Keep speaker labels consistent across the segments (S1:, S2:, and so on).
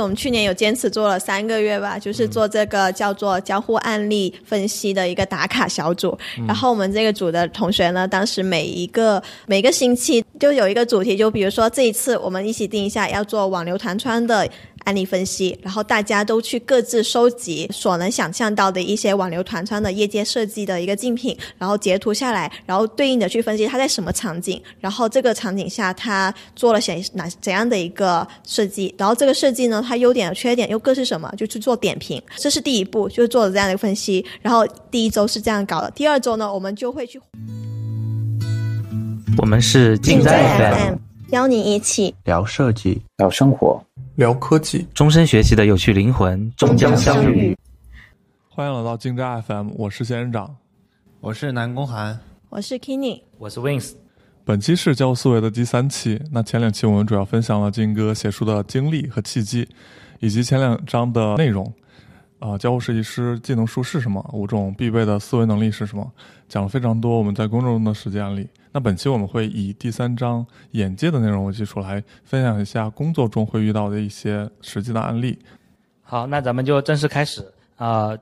S1: 我们去年有坚持做了三个月吧，就是做这个叫做交互案例分析的一个打卡小组。然后我们这个组的同学呢，当时每一个每个星期就有一个主题，就比如说这一次我们一起定一下要做网流弹窗的。案例分析，然后大家都去各自收集所能想象到的一些网流团餐的业界设计的一个竞品，然后截图下来，然后对应的去分析它在什么场景，然后这个场景下它做了些哪怎样的一个设计，然后这个设计呢，它优点和缺点又各是什么，就去做点评。这是第一步，就是做了这样的一个分析。然后第一周是这样搞的，第二周呢，我们就会去。
S2: 我们是
S1: 竞在 FM，邀你一起
S3: 聊设计，
S4: 聊生活。
S5: 聊科技，
S2: 终身学习的有趣灵魂终将相遇。
S5: 欢迎来到竞债 FM，我是仙人掌，
S3: 我是南宫寒，
S1: 我是 Kenny，
S2: 我是 Wins。
S5: 本期是交互思维的第三期。那前两期我们主要分享了金哥写书的经历和契机，以及前两章的内容。啊，交互设计师技能书是什么？五种必备的思维能力是什么？讲了非常多我们在工作中的实际案例。那本期我们会以第三章眼界的内容为基础来分享一下工作中会遇到的一些实际的案例。
S2: 好，那咱们就正式开始啊！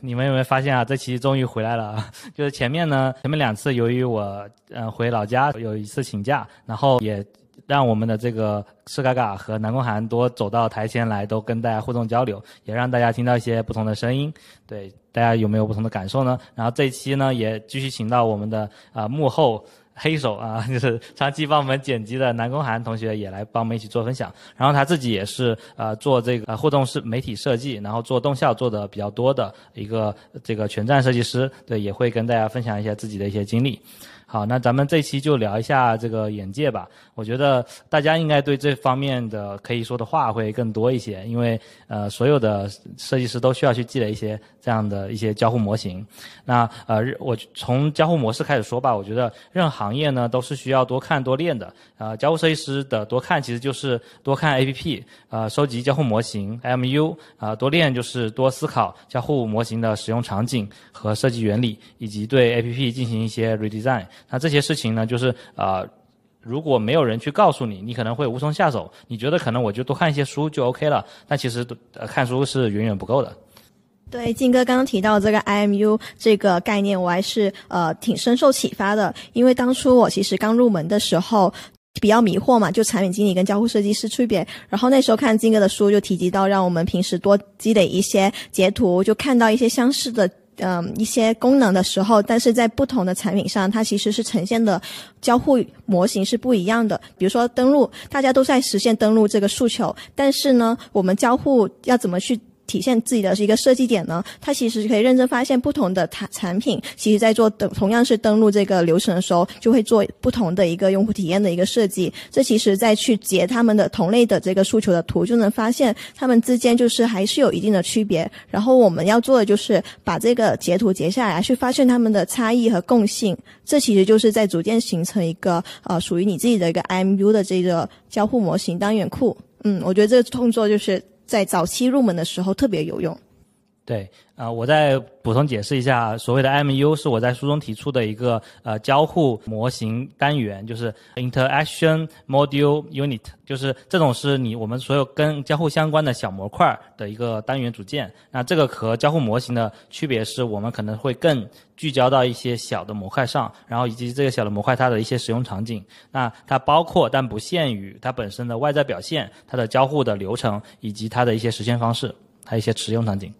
S2: 你们有没有发现啊？这期终于回来了。就是前面呢，前面两次由于我嗯回老家有一次请假，然后也让我们的这个赤嘎嘎和南宫涵多走到台前来，都跟大家互动交流，也让大家听到一些不同的声音。对，大家有没有不同的感受呢？然后这一期呢，也继续请到我们的啊幕后。黑手啊，就是长期帮我们剪辑的南宫涵同学也来帮我们一起做分享。然后他自己也是呃做这个互动式媒体设计，然后做动效做的比较多的一个这个全站设计师，对，也会跟大家分享一下自己的一些经历。好，那咱们这期就聊一下这个眼界吧。我觉得大家应该对这方面的可以说的话会更多一些，因为呃，所有的设计师都需要去积累一些这样的一些交互模型。那呃，我从交互模式开始说吧。我觉得任何行业呢都是需要多看多练的。呃，交互设计师的多看其实就是多看 APP，呃，收集交互模型 MU，啊，多练就是多思考交互模型的使用场景和设计原理，以及对 APP 进行一些 redesign。那这些事情呢，就是呃，如果没有人去告诉你，你可能会无从下手。你觉得可能我就多看一些书就 OK 了，但其实呃看书是远远不够的。
S1: 对，金哥刚刚提到这个 IMU 这个概念，我还是呃挺深受启发的。因为当初我其实刚入门的时候比较迷惑嘛，就产品经理跟交互设计师区别。然后那时候看金哥的书，就提及到让我们平时多积累一些截图，就看到一些相似的。嗯，一些功能的时候，但是在不同的产品上，它其实是呈现的交互模型是不一样的。比如说登录，大家都在实现登录这个诉求，但是呢，我们交互要怎么去？体现自己的是一个设计点呢？它其实可以认真发现不同的产产品，其实在做登同样是登录这个流程的时候，就会做不同的一个用户体验的一个设计。这其实再去截他们的同类的这个诉求的图，就能发现他们之间就是还是有一定的区别。然后我们要做的就是把这个截图截下来，去发现他们的差异和共性。这其实就是在逐渐形成一个呃属于你自己的一个 IMU 的这个交互模型单元库。嗯，我觉得这个动作就是。在早期入门的时候特别有用。
S2: 对，啊，我再补充解释一下，所谓的 MU 是我在书中提出的一个呃交互模型单元，就是 Interaction Module Unit，就是这种是你我们所有跟交互相关的小模块的一个单元组件。那这个和交互模型的区别是我们可能会更聚焦到一些小的模块上，然后以及这个小的模块它的一些使用场景。那它包括但不限于它本身的外在表现、它的交互的流程以及它的一些实现方式，还有一些使用场景。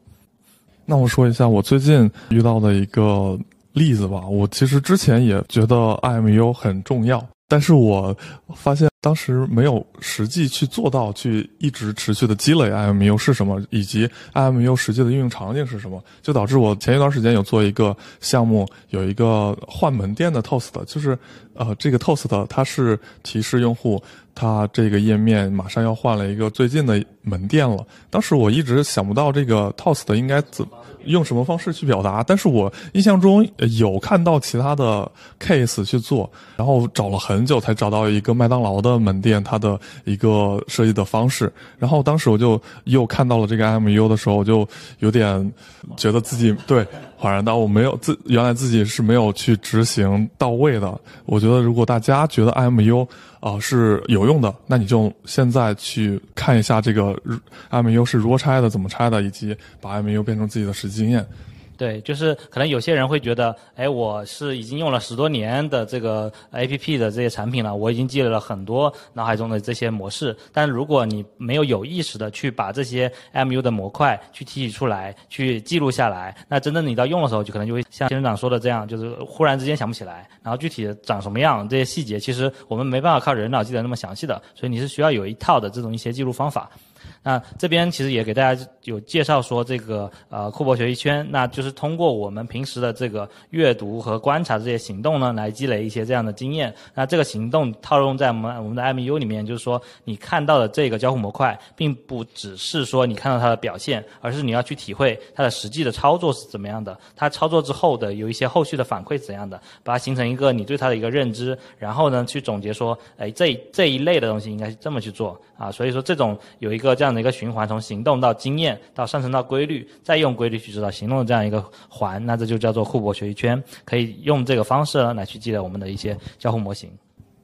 S5: 那我说一下我最近遇到的一个例子吧。我其实之前也觉得 IMU 很重要，但是我发现当时没有实际去做到，去一直持续的积累 IMU 是什么，以及 IMU 实际的应用场景是什么，就导致我前一段时间有做一个项目，有一个换门店的 Toast，就是呃这个 Toast 它是提示用户。它这个页面马上要换了一个最近的门店了。当时我一直想不到这个 Toast 应该怎用什么方式去表达，但是我印象中有看到其他的 case 去做，然后找了很久才找到一个麦当劳的门店它的一个设计的方式。然后当时我就又看到了这个 MU 的时候，我就有点觉得自己对恍然大悟，没有自原来自己是没有去执行到位的。我觉得如果大家觉得 MU 啊是有用的，那你就现在去看一下这个 M U 是如何拆的，怎么拆的，以及把 M U 变成自己的实际经验。
S2: 对，就是可能有些人会觉得，哎，我是已经用了十多年的这个 A P P 的这些产品了，我已经积累了很多脑海中的这些模式。但如果你没有有意识的去把这些 M U 的模块去提取出来，去记录下来，那真正你到用的时候，就可能就会像仙人掌说的这样，就是忽然之间想不起来，然后具体长什么样，这些细节，其实我们没办法靠人脑记得那么详细的，所以你是需要有一套的这种一些记录方法。那这边其实也给大家有介绍说这个呃库珀学习圈，那就是通过我们平时的这个阅读和观察这些行动呢，来积累一些这样的经验。那这个行动套用在我们我们的 MU 里面，就是说你看到的这个交互模块，并不只是说你看到它的表现，而是你要去体会它的实际的操作是怎么样的，它操作之后的有一些后续的反馈是怎样的，把它形成一个你对它的一个认知，然后呢去总结说，哎这这一类的东西应该是这么去做啊。所以说这种有一个这样。一个循环，从行动到经验，到上升到规律，再用规律去指导行动的这样一个环，那这就叫做互搏学习圈，可以用这个方式呢来去积累我们的一些交互模型。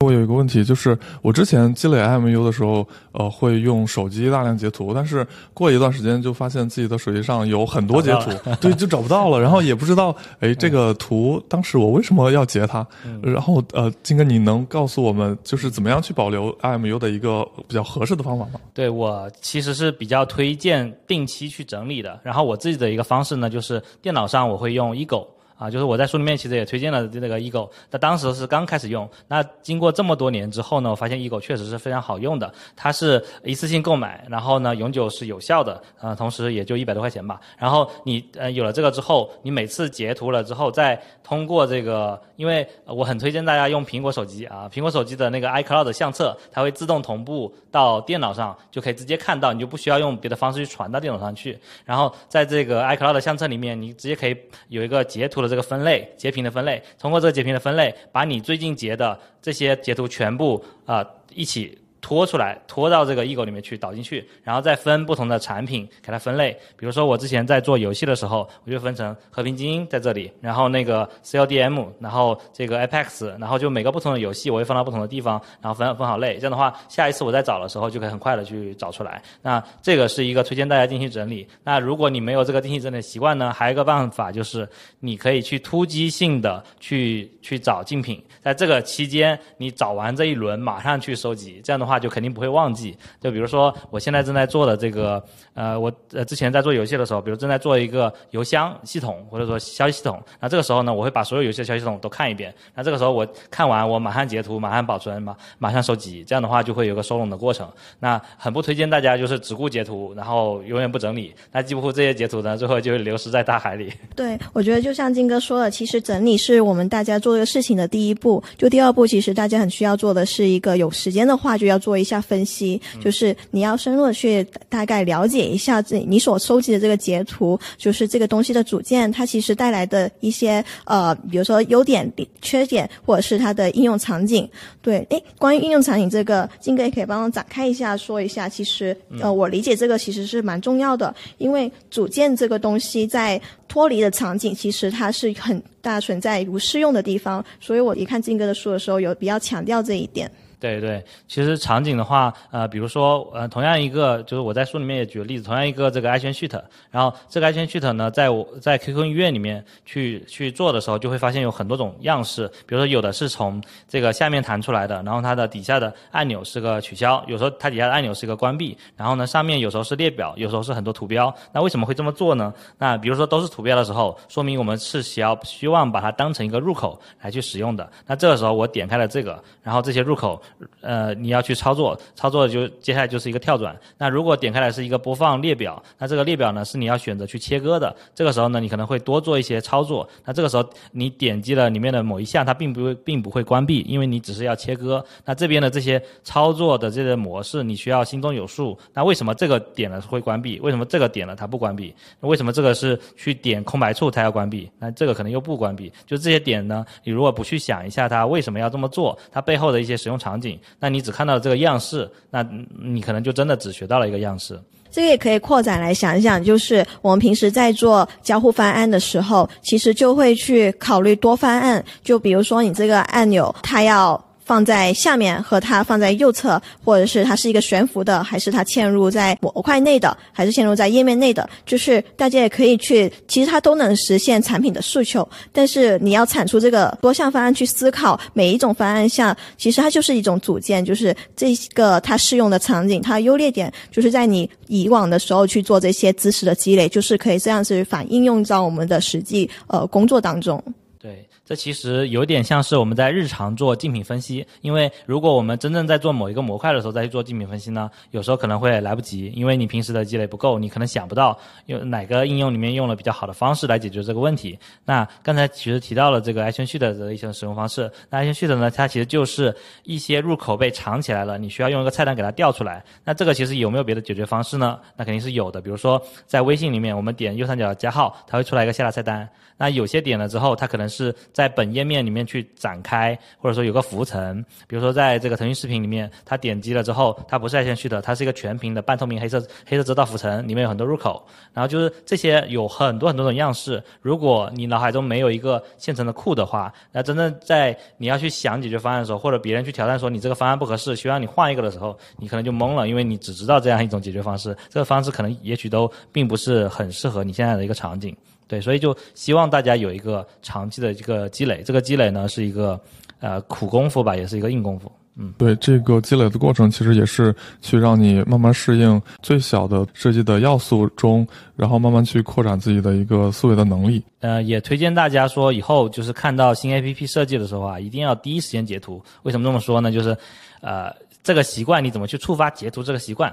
S5: 我有一个问题，就是我之前积累 IMU 的时候，呃，会用手机大量截图，但是过一段时间就发现自己的手机上有很多截图，对，就找不到了，然后也不知道，哎，这个图当时我为什么要截它？然后呃，金哥，你能告诉我们，就是怎么样去保留 IMU 的一个比较合适的方法吗？
S2: 对我其实是比较推荐定期去整理的，然后我自己的一个方式呢，就是电脑上我会用 Ego。啊，就是我在书里面其实也推荐了那个 Ego，那当时是刚开始用，那经过这么多年之后呢，我发现 Ego 确实是非常好用的，它是一次性购买，然后呢永久是有效的，呃，同时也就一百多块钱吧。然后你呃有了这个之后，你每次截图了之后，再通过这个，因为我很推荐大家用苹果手机啊，苹果手机的那个 iCloud 相册，它会自动同步到电脑上，就可以直接看到，你就不需要用别的方式去传到电脑上去。然后在这个 iCloud 相册里面，你直接可以有一个截图的。这个分类截屏的分类，通过这个截屏的分类，把你最近截的这些截图全部啊一起。拖出来，拖到这个 Ego 里面去导进去，然后再分不同的产品给它分类。比如说我之前在做游戏的时候，我就分成和平精英在这里，然后那个 CODM，然后这个 Apex，然后就每个不同的游戏我会放到不同的地方，然后分分好类。这样的话，下一次我在找的时候就可以很快的去找出来。那这个是一个推荐大家进行整理。那如果你没有这个进行整理的习惯呢，还有一个办法就是你可以去突击性的去去找竞品，在这个期间你找完这一轮马上去收集，这样的话。话就肯定不会忘记。就比如说，我现在正在做的这个，呃，我呃之前在做游戏的时候，比如正在做一个邮箱系统或者说消息系统，那这个时候呢，我会把所有游戏的消息系统都看一遍。那这个时候我看完，我马上截图，马上保存，马马上收集，这样的话就会有个收拢的过程。那很不推荐大家就是只顾截图，然后永远不整理。那几乎这些截图呢，最后就会流失在大海里。
S1: 对，我觉得就像金哥说的，其实整理是我们大家做这个事情的第一步。就第二步，其实大家很需要做的是一个有时间的话就要。做一下分析，就是你要深入的去大概了解一下这你所收集的这个截图，就是这个东西的组件，它其实带来的一些呃，比如说优点、缺点，或者是它的应用场景。对，诶，关于应用场景这个，金哥也可以帮我展开一下说一下。其实呃，我理解这个其实是蛮重要的，因为组件这个东西在脱离的场景，其实它是很大存在不适用的地方，所以我一看金哥的书的时候，有比较强调这一点。
S2: 对对，其实场景的话，呃，比如说，呃，同样一个，就是我在书里面也举了例子，同样一个这个 iTunes Sheet，然后这个 iTunes Sheet 呢，在我在 QQ 音乐里面去去做的时候，就会发现有很多种样式，比如说有的是从这个下面弹出来的，然后它的底下的按钮是个取消，有时候它底下的按钮是个关闭，然后呢，上面有时候是列表，有时候是很多图标。那为什么会这么做呢？那比如说都是图标的时候，说明我们是需要希望把它当成一个入口来去使用的。那这个时候我点开了这个，然后这些入口。呃，你要去操作，操作就接下来就是一个跳转。那如果点开来是一个播放列表，那这个列表呢是你要选择去切割的。这个时候呢，你可能会多做一些操作。那这个时候你点击了里面的某一项，它并不并不会关闭，因为你只是要切割。那这边的这些操作的这个模式，你需要心中有数。那为什么这个点了会关闭？为什么这个点了它不关闭？为什么这个是去点空白处它要关闭？那这个可能又不关闭。就这些点呢，你如果不去想一下它为什么要这么做，它背后的一些使用场景。那你只看到这个样式，那你可能就真的只学到了一个样式。
S1: 这个也可以扩展来想一想，就是我们平时在做交互方案的时候，其实就会去考虑多方案。就比如说你这个按钮，它要。放在下面和它放在右侧，或者是它是一个悬浮的，还是它嵌入在模块内的，还是嵌入在页面内的，就是大家也可以去，其实它都能实现产品的诉求。但是你要产出这个多项方案去思考每一种方案下，其实它就是一种组件，就是这个它适用的场景，它的优劣点就是在你以往的时候去做这些知识的积累，就是可以这样子反应用到我们的实际呃工作当中。
S2: 对，这其实有点像是我们在日常做竞品分析，因为如果我们真正在做某一个模块的时候再去做竞品分析呢，有时候可能会来不及，因为你平时的积累不够，你可能想不到用哪个应用里面用了比较好的方式来解决这个问题。那刚才其实提到了这个 Action Sheet 的一些使用方式，那 Action Sheet 呢，它其实就是一些入口被藏起来了，你需要用一个菜单给它调出来。那这个其实有没有别的解决方式呢？那肯定是有的，比如说在微信里面，我们点右上角的加号，它会出来一个下拉菜单。那有些点了之后，它可能是在在本页面里面去展开，或者说有个浮层。比如说在这个腾讯视频里面，它点击了之后，它不是在线序的，它是一个全屏的半透明黑色黑色遮道浮层，里面有很多入口。然后就是这些有很多很多种样式。如果你脑海中没有一个现成的库的话，那真正在你要去想解决方案的时候，或者别人去挑战说你这个方案不合适，需要你换一个的时候，你可能就懵了，因为你只知道这样一种解决方式，这个方式可能也许都并不是很适合你现在的一个场景。对，所以就希望大家有一个长期的这个积累，这个积累呢是一个呃苦功夫吧，也是一个硬功夫。嗯，
S5: 对，这个积累的过程其实也是去让你慢慢适应最小的设计的要素中，然后慢慢去扩展自己的一个思维的能力。
S2: 呃，也推荐大家说以后就是看到新 APP 设计的时候啊，一定要第一时间截图。为什么这么说呢？就是呃这个习惯你怎么去触发截图这个习惯？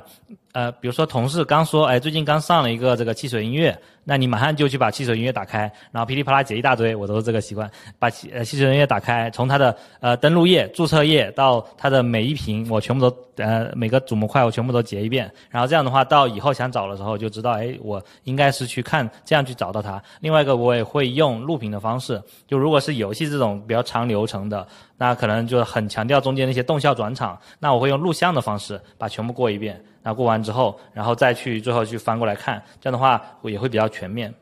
S2: 呃，比如说同事刚说，哎，最近刚上了一个这个汽水音乐。那你马上就去把汽水音乐打开，然后噼里啪啦截一大堆，我都是这个习惯，把汽呃汽水音乐打开，从它的呃登录页、注册页到它的每一屏，我全部都呃每个主模块我全部都截一遍，然后这样的话，到以后想找的时候就知道，哎，我应该是去看这样去找到它。另外一个，我也会用录屏的方式，就如果是游戏这种比较长流程的，那可能就很强调中间那些动效转场，那我会用录像的方式把全部过一遍。过完之后，然后再去最后去翻过来看，这样的话也会比较全面。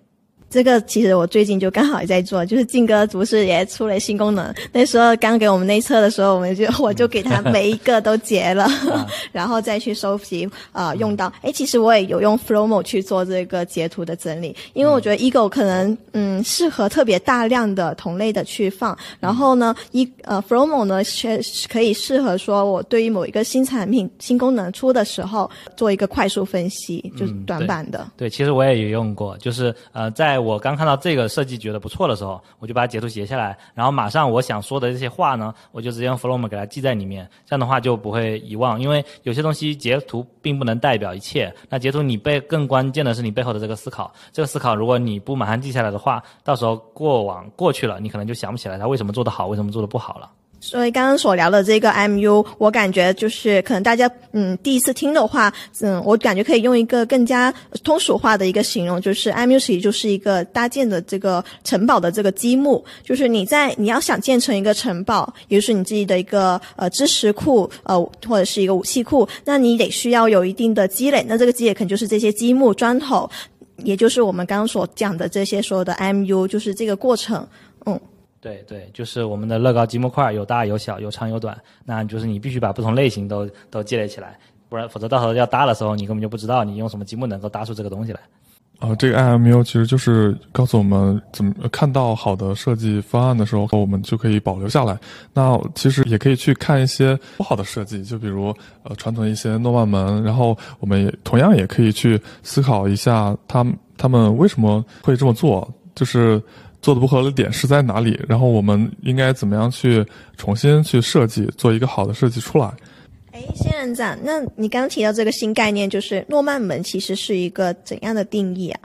S1: 这个其实我最近就刚好也在做，就是靖哥不是也出了新功能？那时候刚给我们内测的时候，我们就我就给他每一个都截了，然后再去收集啊用到。哎，其实我也有用 Flowmo 去做这个截图的整理，因为我觉得 Ego 可能嗯适合特别大量的同类的去放，然后呢一呃 Flowmo 呢却可以适合说我对于某一个新产品新功能出的时候做一个快速分析，就是短板的。
S2: 对，其实我也有用过，就是呃在。我刚看到这个设计觉得不错的时候，我就把截图截下来，然后马上我想说的这些话呢，我就直接用 Flom 给它记在里面，这样的话就不会遗忘。因为有些东西截图并不能代表一切，那截图你背更关键的是你背后的这个思考。这个思考如果你不马上记下来的话，到时候过往过去了，你可能就想不起来它为什么做得好，为什么做得不好了。
S1: 所以刚刚所聊的这个 MU，我感觉就是可能大家嗯第一次听的话，嗯，我感觉可以用一个更加通俗化的一个形容，就是 MU 其实就是一个搭建的这个城堡的这个积木，就是你在你要想建成一个城堡，也就是你自己的一个呃知识库呃或者是一个武器库，那你得需要有一定的积累，那这个积累可能就是这些积木砖头，也就是我们刚刚所讲的这些所有的 MU，就是这个过程，嗯。
S2: 对对，就是我们的乐高积木块，有大有小，有长有短，那就是你必须把不同类型都都积累起来，不然否则到时候要搭的时候，你根本就不知道你用什么积木能够搭出这个东西来。
S5: 啊，这个 IMU 其实就是告诉我们怎么看到好的设计方案的时候，我们就可以保留下来。那其实也可以去看一些不好的设计，就比如呃传统一些诺曼门，然后我们也同样也可以去思考一下，他他们为什么会这么做，就是。做的不合理的点是在哪里？然后我们应该怎么样去重新去设计，做一个好的设计出来？
S1: 哎，仙人掌，那你刚刚提到这个新概念，就是诺曼门，其实是一个怎样的定义啊？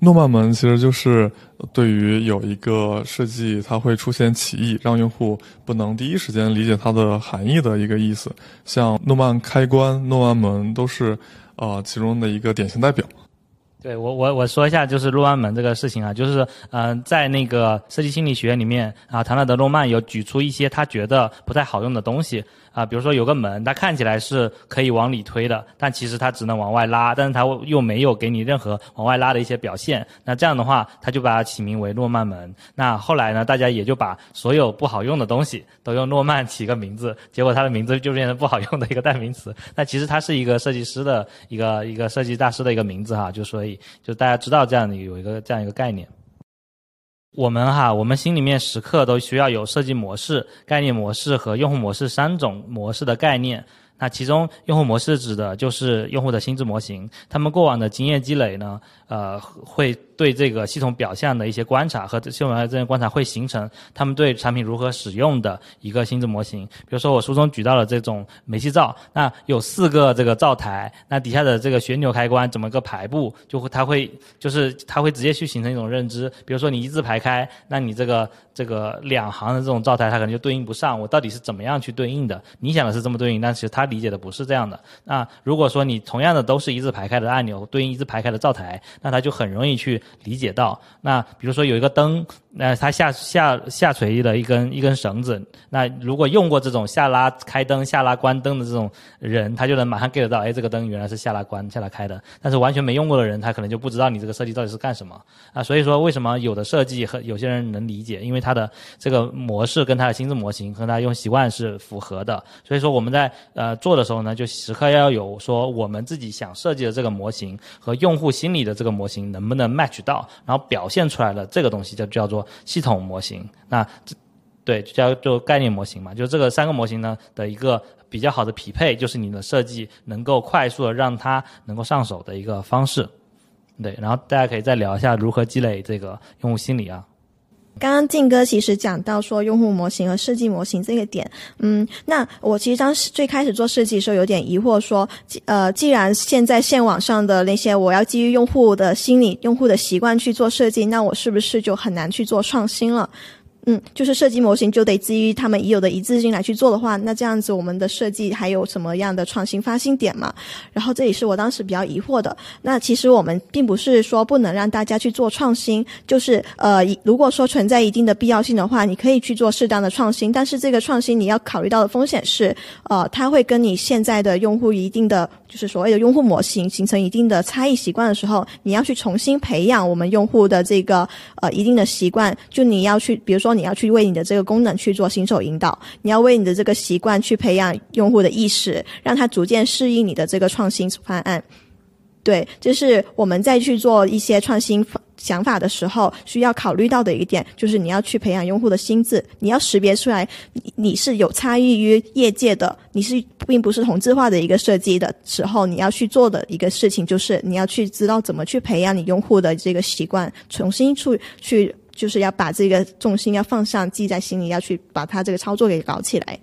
S5: 诺曼门其实就是对于有一个设计它会出现歧义，让用户不能第一时间理解它的含义的一个意思。像诺曼开关、诺曼门都是呃其中的一个典型代表。
S2: 对我我我说一下就是诺曼门这个事情啊，就是嗯、在那个设计心理学里面啊，唐纳德·诺曼有举出一些他觉得不太好用的东西啊，比如说有个门，它看起来是可以往里推的，但其实它只能往外拉，但是它又没有给你任何往外拉的一些表现。那这样的话，他就把它起名为诺曼门。那后来呢，大家也就把所有不好用的东西都用诺曼起个名字，结果它的名字就变成不好用的一个代名词。那其实它是一个设计师的一个一个设计大师的一个名字哈，就所以就大家知道这样的有一个这样一个概念。我们哈，我们心里面时刻都需要有设计模式、概念模式和用户模式三种模式的概念。那其中，用户模式指的就是用户的心智模型，他们过往的经验积累呢，呃，会对这个系统表象的一些观察和系统表象这些观察会形成他们对产品如何使用的一个心智模型。比如说，我书中举到了这种煤气灶，那有四个这个灶台，那底下的这个旋钮开关怎么个排布，就会它会就是它会直接去形成一种认知。比如说，你一字排开，那你这个这个两行的这种灶台，它可能就对应不上。我到底是怎么样去对应的？你想的是这么对应，但其实它理解的不是这样的。那如果说你同样的都是一字排开的按钮，对应一字排开的灶台，那它就很容易去理解到。那比如说有一个灯，那它下下下垂的一根一根绳子，那如果用过这种下拉开灯、下拉关灯的这种人，他就能马上 get 到，哎，这个灯原来是下拉关、下拉开的。但是完全没用过的人，他可能就不知道你这个设计到底是干什么啊。所以说，为什么有的设计和有些人能理解？因为他的这个模式跟他的心智模型和他用习惯是符合的。所以说我们在呃做的时候呢，就时刻要有说我们自己想设计的这个模型和用户心理的这个模型能不能 match 渠道，然后表现出来的这个东西就叫做系统模型。那这对就叫做概念模型嘛，就这个三个模型呢的一个比较好的匹配，就是你的设计能够快速的让它能够上手的一个方式。对，然后大家可以再聊一下如何积累这个用户心理啊。
S1: 刚刚静哥其实讲到说用户模型和设计模型这个点，嗯，那我其实当时最开始做设计的时候有点疑惑说，呃，既然现在线网上的那些我要基于用户的心理、用户的习惯去做设计，那我是不是就很难去做创新了？嗯，就是设计模型就得基于他们已有的一致性来去做的话，那这样子我们的设计还有什么样的创新发新点嘛？然后这也是我当时比较疑惑的。那其实我们并不是说不能让大家去做创新，就是呃，如果说存在一定的必要性的话，你可以去做适当的创新，但是这个创新你要考虑到的风险是，呃，它会跟你现在的用户一定的就是所谓的用户模型形成一定的差异习惯的时候，你要去重新培养我们用户的这个呃一定的习惯，就你要去，比如说。你要去为你的这个功能去做新手引导，你要为你的这个习惯去培养用户的意识，让他逐渐适应你的这个创新方案。对，就是我们再去做一些创新想法的时候，需要考虑到的一点，就是你要去培养用户的心智，你要识别出来你你是有差异于业界的，你是并不是同质化的一个设计的时候，你要去做的一个事情，就是你要去知道怎么去培养你用户的这个习惯，重新去去。就是要把这个重心要放上，记在心里，要去把它这个操作给搞起来。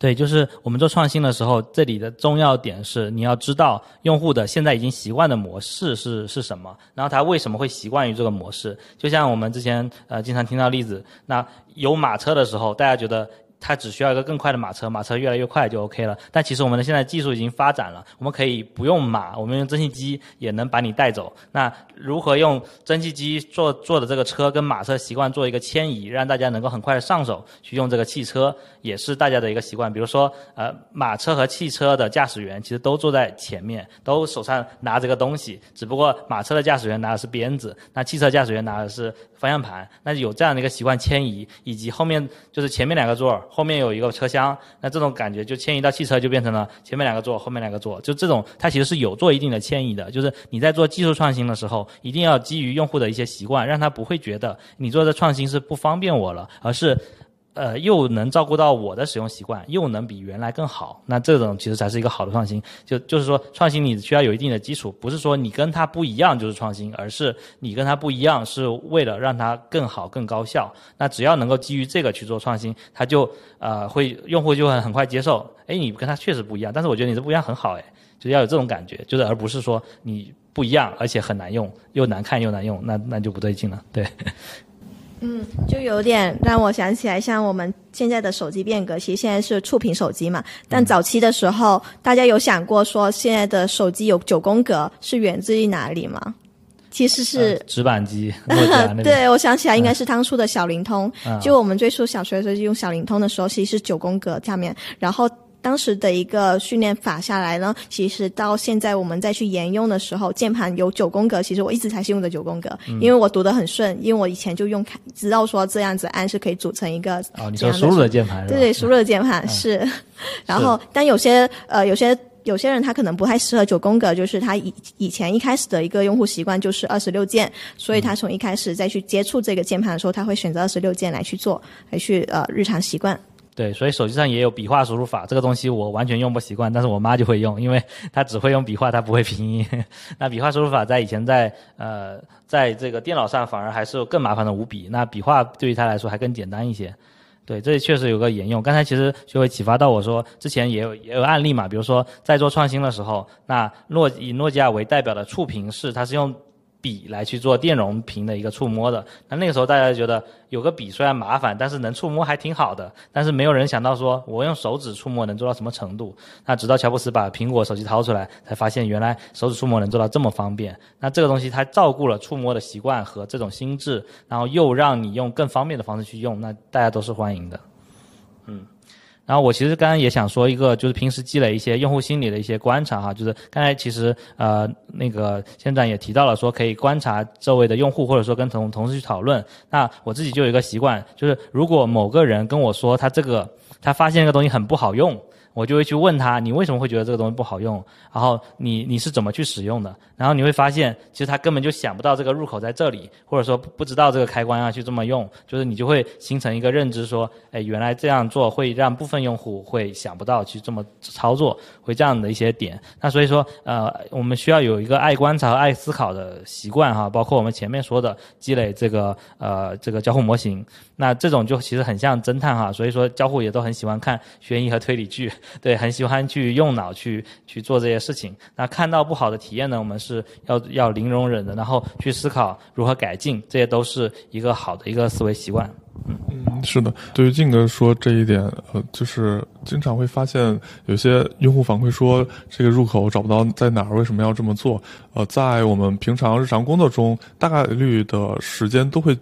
S2: 对，就是我们做创新的时候，这里的重要点是你要知道用户的现在已经习惯的模式是是什么，然后他为什么会习惯于这个模式。就像我们之前呃经常听到例子，那有马车的时候，大家觉得。它只需要一个更快的马车，马车越来越快就 OK 了。但其实我们的现在技术已经发展了，我们可以不用马，我们用蒸汽机也能把你带走。那如何用蒸汽机做做的这个车跟马车习惯做一个迁移，让大家能够很快的上手去用这个汽车，也是大家的一个习惯。比如说，呃，马车和汽车的驾驶员其实都坐在前面，都手上拿着个东西，只不过马车的驾驶员拿的是鞭子，那汽车驾驶员拿的是方向盘。那有这样的一个习惯迁移，以及后面就是前面两个座儿。后面有一个车厢，那这种感觉就迁移到汽车，就变成了前面两个座，后面两个座，就这种它其实是有做一定的迁移的。就是你在做技术创新的时候，一定要基于用户的一些习惯，让他不会觉得你做的创新是不方便我了，而是。呃，又能照顾到我的使用习惯，又能比原来更好，那这种其实才是一个好的创新。就就是说，创新你需要有一定的基础，不是说你跟它不一样就是创新，而是你跟它不一样是为了让它更好、更高效。那只要能够基于这个去做创新，它就呃会用户就会很快接受。哎，你跟它确实不一样，但是我觉得你这不一样很好，哎，就要有这种感觉，就是而不是说你不一样，而且很难用，又难看又难用，那那就不对劲了，对。
S1: 嗯，就有点让我想起来，像我们现在的手机变革，其实现在是触屏手机嘛。但早期的时候，大家有想过说，现在的手机有九宫格是源自于哪里吗？其实是、
S2: 呃直板机，
S1: 对，我想起来应该是当初的小灵通。
S2: 嗯
S1: 就我们最初小学的时候就用小灵通的时候，其实是九宫格下面，然后。当时的一个训练法下来呢，其实到现在我们再去沿用的时候，键盘有九宫格，其实我一直才是用的九宫格，
S2: 嗯
S1: 因为我读得很顺，因为我以前就用看，知道说这样子按是可以组成一个
S2: 哦，你说输入的键盘是？
S1: 对对，输入的键盘、是。然后，但有些呃，有些有些人他可能不太适合九宫格，就是他以以前一开始的一个用户习惯就是二十六键，所以他从一开始再去接触这个键盘的时候，他会选择二十六键来去做，来去呃日常习惯。
S2: 对，所以手机上也有笔画输入法，这个东西我完全用不习惯，但是我妈就会用，因为 她只会用笔画，她不会拼音。那笔画输入法在以前在呃在这个电脑上反而还是更麻烦的五笔，那笔画对于她来说还更简单一些。对，这确实有个沿用。刚才其实就会启发到我说，之前也有也有案例嘛，比如说在做创新的时候，那诺以诺基亚为代表的触屏式，它是用笔来去做电容屏的一个触摸的。那那个时候大家觉得有个笔虽然麻烦，但是能触摸还挺好的。但是没有人想到说我用手指触摸能做到什么程度。那直到乔布斯把苹果手机掏出来，才发现原来手指触摸能做到这么方便。那这个东西它照顾了触摸的习惯和这种心智，然后又让你用更方便的方式去用，那大家都是欢迎的。然后我其实刚刚也想说一个，就是平时积累一些用户心理的一些观察哈，就是刚才其实呃那个县长也提到了说可以观察周围的用户，或者说跟同同事去讨论。那我自己就有一个习惯，就是如果某个人跟我说他这个他发现一个东西很不好用，我就会去问他你为什么会觉得这个东西不好用，然后你你是怎么去使用的，然后你会发现其实他根本就想不到这个入口在这里，或者说不知道这个开关要去这么用，就是你就会形成一个认知说，哎，原来这样做会让部分用户会想不到去这么操作，会这样的一些点。那所以说，呃，我们需要有一个爱观察和爱思考的习惯哈，包括我们前面说的积累这个呃这个交互模型，那这种就其实很像侦探哈，所以说交互也都很喜欢看悬疑和推理剧，对，很喜欢去用脑去去做这些事情。那看到不好的体验呢，我们是要要零容忍的，然后去思考如何改进，这些都是一个好的一个思维习惯。
S5: 嗯，是的，对于静哥说这一点，呃，就是经常会发现有些用户反馈说这个入口找不到在哪儿，为什么要这么做？呃，在我们平常日常工作中，大概率的时间都会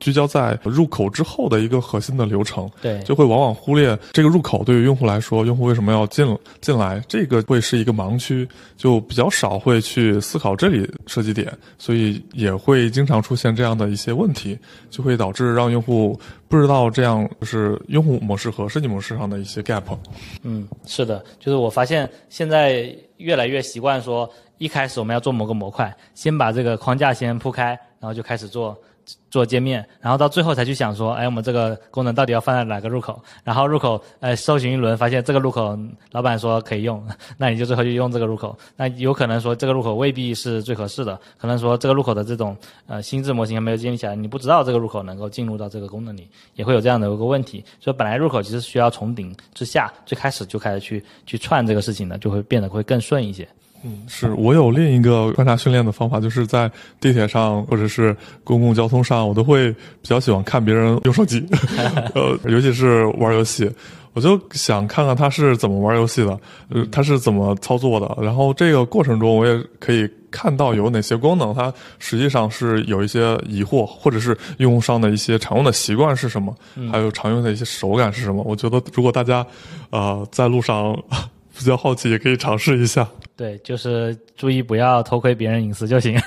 S5: 聚焦在入口之后的一个核心的流程。
S2: 对，
S5: 就会往往忽略这个入口对于用户来说，用户为什么要进进来，这个会是一个盲区，就比较少会去思考这里设计点，所以也会经常出现这样的一些问题，就会导致让用户不知道这样就是用户模式和设计模式上的一些 gap。
S2: 嗯，是的，就是我发现现在越来越习惯说，一开始我们要做某个模块，先把这个框架先铺开，然后就开始做做界面，然后到最后才去想说，哎，我们这个功能到底要放在哪个入口？然后入口呃搜寻一轮，发现这个入口老板说可以用，那你就最后就用这个入口。那有可能说这个入口未必是最合适的，可能说这个入口的这种呃心智模型还没有建立起来，你不知道这个入口能够进入到这个功能里，也会有这样的一个问题。所以本来入口其实需要从顶至下，最开始就开始去去串这个事情呢，就会变得会更顺一些。
S5: 嗯，是我有另一个观察训练的方法，就是在地铁上或者是公共交通上，我都会比较喜欢看别人用手机，呃，尤其是玩游戏，我就想看看他是怎么玩游戏的，呃，他是怎么操作的，然后这个过程中我也可以看到有哪些功能，它实际上是有一些疑惑，或者是用户上的一些常用的习惯是什么，还有常用的一些手感是什么。我觉得如果大家，呃，在路上比较好奇，也可以尝试一下。
S2: 对，就是注意不要偷窥别人隐私就行。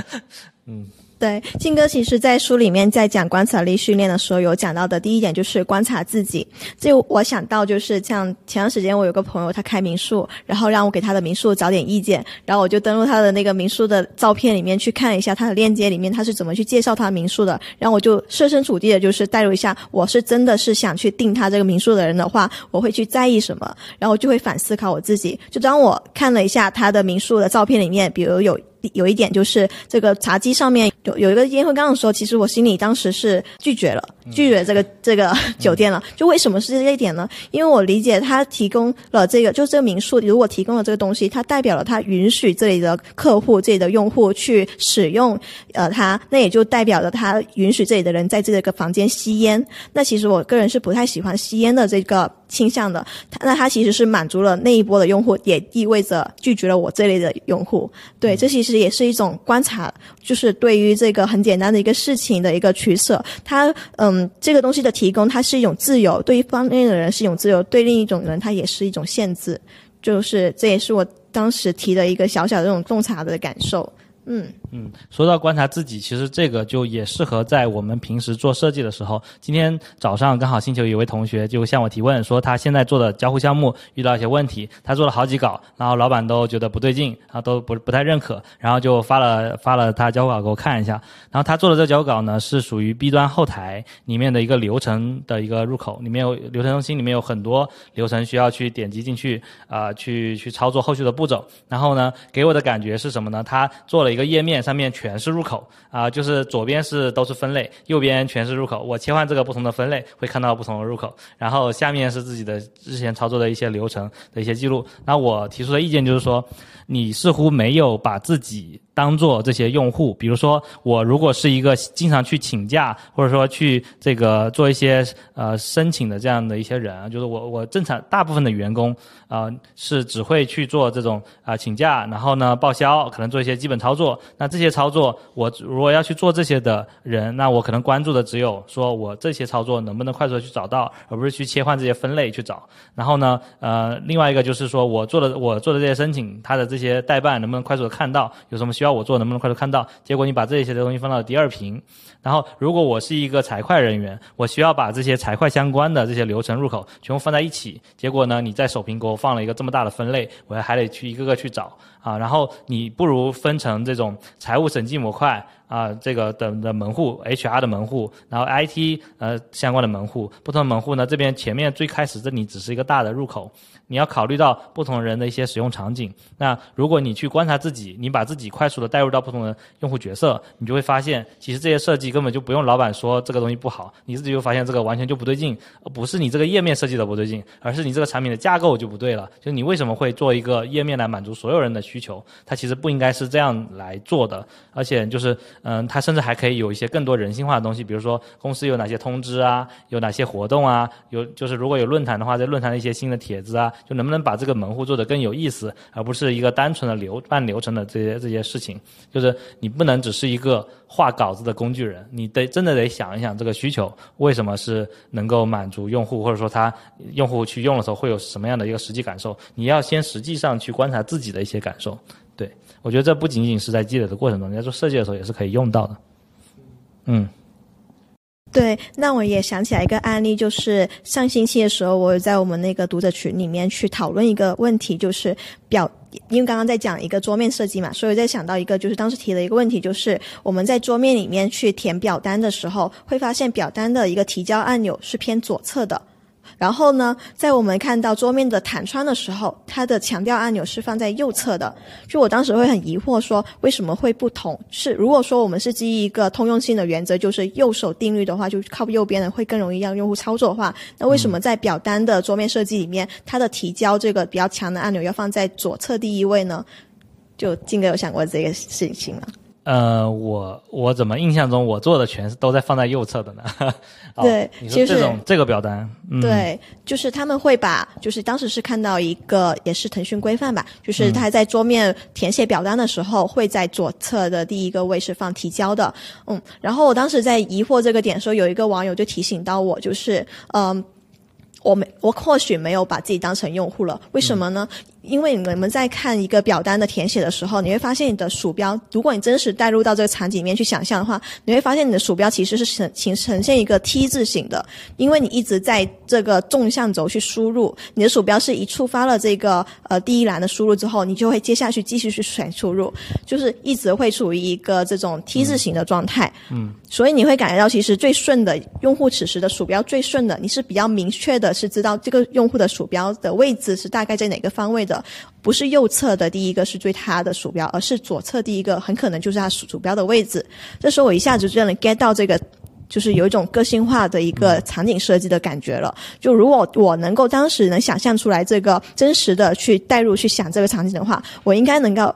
S2: 嗯。
S1: 对，静哥其实，在书里面在讲观察力训练的时候，有讲到的第一点就是观察自己。就我想到，就是像前段时间我有个朋友，他开民宿，然后让我给他的民宿找点意见，然后我就登录他的那个民宿的照片里面去看一下他的链接里面他是怎么去介绍他民宿的，然后我就设身处地的，就是代入一下，我是真的是想去订他这个民宿的人的话，我会去在意什么，然后就会反思考我自己。就当我看了一下他的民宿的照片里面，比如有。有一点就是这个茶几上面有有一个烟灰缸的时候，其实我心里当时是拒绝了，拒绝这个这个酒店了。就为什么是这一点呢？因为我理解他提供了这个，就这个民宿如果提供了这个东西，它代表了他允许这里的客户、这里的用户去使用呃它，那也就代表着他允许这里的人在这个房间吸烟。那其实我个人是不太喜欢吸烟的这个倾向的。那他其实是满足了那一波的用户，也意味着拒绝了我这类的用户。对，这其实也是一种观察，就是对于这个很简单的一个事情的一个取舍。他嗯，嗯这个东西的提供，它是一种自由，对于方面的人是一种自由，对另一种人，它也是一种限制。就是这也是我当时提的一个小小的这种洞察的感受。嗯
S2: 嗯，说到观察自己，其实这个就也适合在我们平时做设计的时候。今天早上刚好星球有位同学就向我提问，说他现在做的交互项目遇到一些问题，他做了好几稿，然后老板都觉得不对劲，然后都不不太认可，然后就发了发了他交互稿给我看一下。然后他做的这交互稿呢，是属于 B 端后台里面的一个流程的一个入口，里面有流程中心里面有很多流程需要去点击进去啊，去去操作后续的步骤。然后呢，给我的感觉是什么呢？他做了一个页面，上面全是入口啊，就是左边是都是分类，右边全是入口。我切换这个不同的分类，会看到不同的入口。然后下面是自己的之前操作的一些流程的一些记录。那我提出的意见就是说，你似乎没有把自己。当做这些用户，比如说我如果是一个经常去请假，或者说去这个做一些呃申请的这样的一些人，就是我我正常大部分的员工啊是只会去做这种啊请假，然后呢报销，可能做一些基本操作。那这些操作我如果要去做这些的人，那我可能关注的只有说我这些操作能不能快速的去找到，而不是去切换这些分类去找。然后呢呃另外一个就是说我做的我做的这些申请，它的这些代办能不能快速的看到有什么需。要我做能不能快速看到？结果你把这些的东西放到第二屏，然后如果我是一个财会人员，我需要把这些财会相关的这些流程入口全部放在一起。结果呢，你在首屏给我放了一个这么大的分类，我还得去一个个去找啊。然后你不如分成这种财务审计模块啊，这个的的门户，HR 的门户，然后 IT 呃相关的门户，不同门户呢，这边前面最开始这里只是一个大的入口。你要考虑到不同人的一些使用场景。那如果你去观察自己，你把自己快速的带入到不同的用户角色，你就会发现，其实这些设计根本就不用老板说这个东西不好，你自己就发现这个完全就不对劲。不是你这个页面设计的不对劲，而是你这个产品的架构就不对了。就你为什么会做一个页面来满足所有人的需求？它其实不应该是这样来做的。而且就是，嗯，它甚至还可以有一些更多人性化的东西，比如说公司有哪些通知啊，有哪些活动啊，有就是如果有论坛的话，在论坛的一些新的帖子啊。就能不能把这个门户做得更有意思，而不是一个单纯的流办流程的这些这些事情？就是你不能只是一个画稿子的工具人，你得真的得想一想这个需求为什么是能够满足用户，或者说他用户去用的时候会有什么样的一个实际感受？你要先实际上去观察自己的一些感受。对我觉得这不仅仅是在积累的过程中，你在做设计的时候也是可以用到的。嗯。
S1: 对，那我也想起来一个案例，就是上星期的时候，我在我们那个读者群里面去讨论一个问题，就是表，因为刚刚在讲一个桌面设计嘛，所以我在想到一个，就是当时提的一个问题，就是我们在桌面里面去填表单的时候，会发现表单的一个提交按钮是偏左侧的。然后呢，在我们看到桌面的弹窗的时候，它的强调按钮是放在右侧的。就我当时会很疑惑，说为什么会不同？是如果说我们是基于一个通用性的原则，就是右手定律的话，就靠右边的会更容易让用户操作的话，那为什么在表单的桌面设计里面，它的提交这个比较强的按钮要放在左侧第一位呢？就金哥有想过这个事情吗？
S2: 呃，我我怎么印象中我做的全是都在放在右侧的呢？
S1: 对，
S2: 其实这种这个表单，
S1: 对，就是他们会把，就是当时是看到一个也是腾讯规范吧，就是他在桌面填写表单的时候，会在左侧的第一个位是放提交的，嗯，然后我当时在疑惑这个点的时候，有一个网友就提醒到我，就是嗯，我没我或许没有把自己当成用户了，为什么呢？因为你们在看一个表单的填写的时候，你会发现你的鼠标，如果你真实带入到这个场景里面去想象的话，你会发现你的鼠标其实是呈呈呈现一个 T 字形的，因为你一直在这个纵向轴去输入，你的鼠标是一触发了这个呃第一栏的输入之后，你就会接下去继续去选输入，就是一直会处于一个这种 T 字形的状态。
S2: 嗯，
S1: 所以你会感觉到其实最顺的用户此时的鼠标最顺的，你是比较明确的是知道这个用户的鼠标的位置是大概在哪个方位的。不是右侧的第一个是对它的鼠标，而是左侧第一个很可能就是它鼠鼠标的位置。这时候我一下子就能 get 到这个。就是有一种个性化的一个场景设计的感觉了。就如果我能够当时能想象出来这个真实的去带入去想这个场景的话，我应该能够。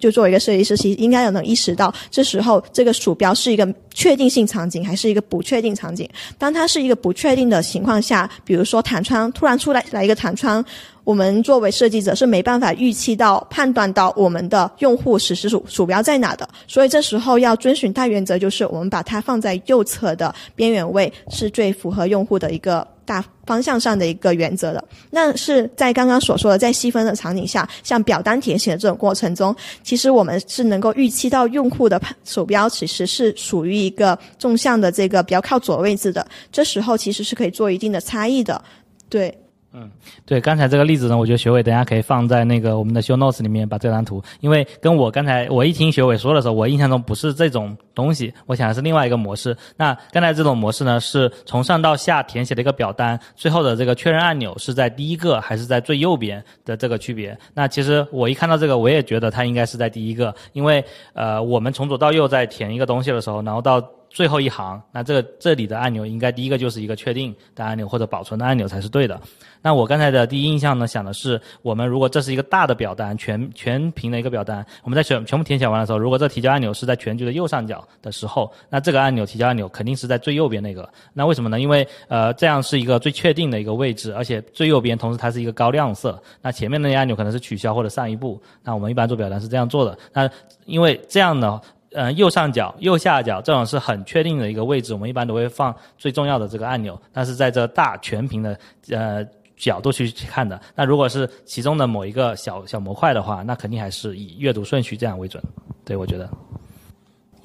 S1: 就作为一个设计师，其实应该要能意识到，这时候这个鼠标是一个确定性场景，还是一个不确定场景。当它是一个不确定的情况下，比如说弹窗突然出来来一个弹窗，我们作为设计者是没办法预期到、判断到我们的用户实时鼠鼠标在哪的。所以这时候要遵循大原则，就是我们把它放在右侧的边缘位，是最符合用户的一个。大方向上的一个原则的，那是在刚刚所说的在细分的场景下，像表单填写的这种过程中，其实我们是能够预期到用户的鼠标其实是属于一个纵向的这个比较靠左位置的，这时候其实是可以做一定的差异的，对。
S2: 嗯，对，刚才这个例子呢，我觉得学伟等下可以放在那个我们的 show notes 里面，把这张图，因为跟我刚才我一听学伟说的时候，我印象中不是这种东西，我想的是另外一个模式。那刚才这种模式呢，是从上到下填写的一个表单，最后的这个确认按钮是在第一个还是在最右边的这个区别。那其实我一看到这个，我也觉得它应该是在第一个，因为呃，我们从左到右在填一个东西的时候，然后到。最后一行，那这个这里的按钮应该第一个就是一个确定的按钮或者保存的按钮才是对的。那我刚才的第一印象呢，想的是，我们如果这是一个大的表单，全全屏的一个表单，我们在全全部填写完的时候，如果这提交按钮是在全局的右上角的时候，那这个按钮提交按钮肯定是在最右边那个。那为什么呢？因为呃这样是一个最确定的一个位置，而且最右边同时它是一个高亮色。那前面那些按钮可能是取消或者上一步。那我们一般做表单是这样做的。那因为这样呢。嗯，右上角、右下角这种是很确定的一个位置，我们一般都会放最重要的这个按钮。但是在这大全屏的呃角度去去看的，那如果是其中的某一个小小模块的话，那肯定还是以阅读顺序这样为准。对我觉得，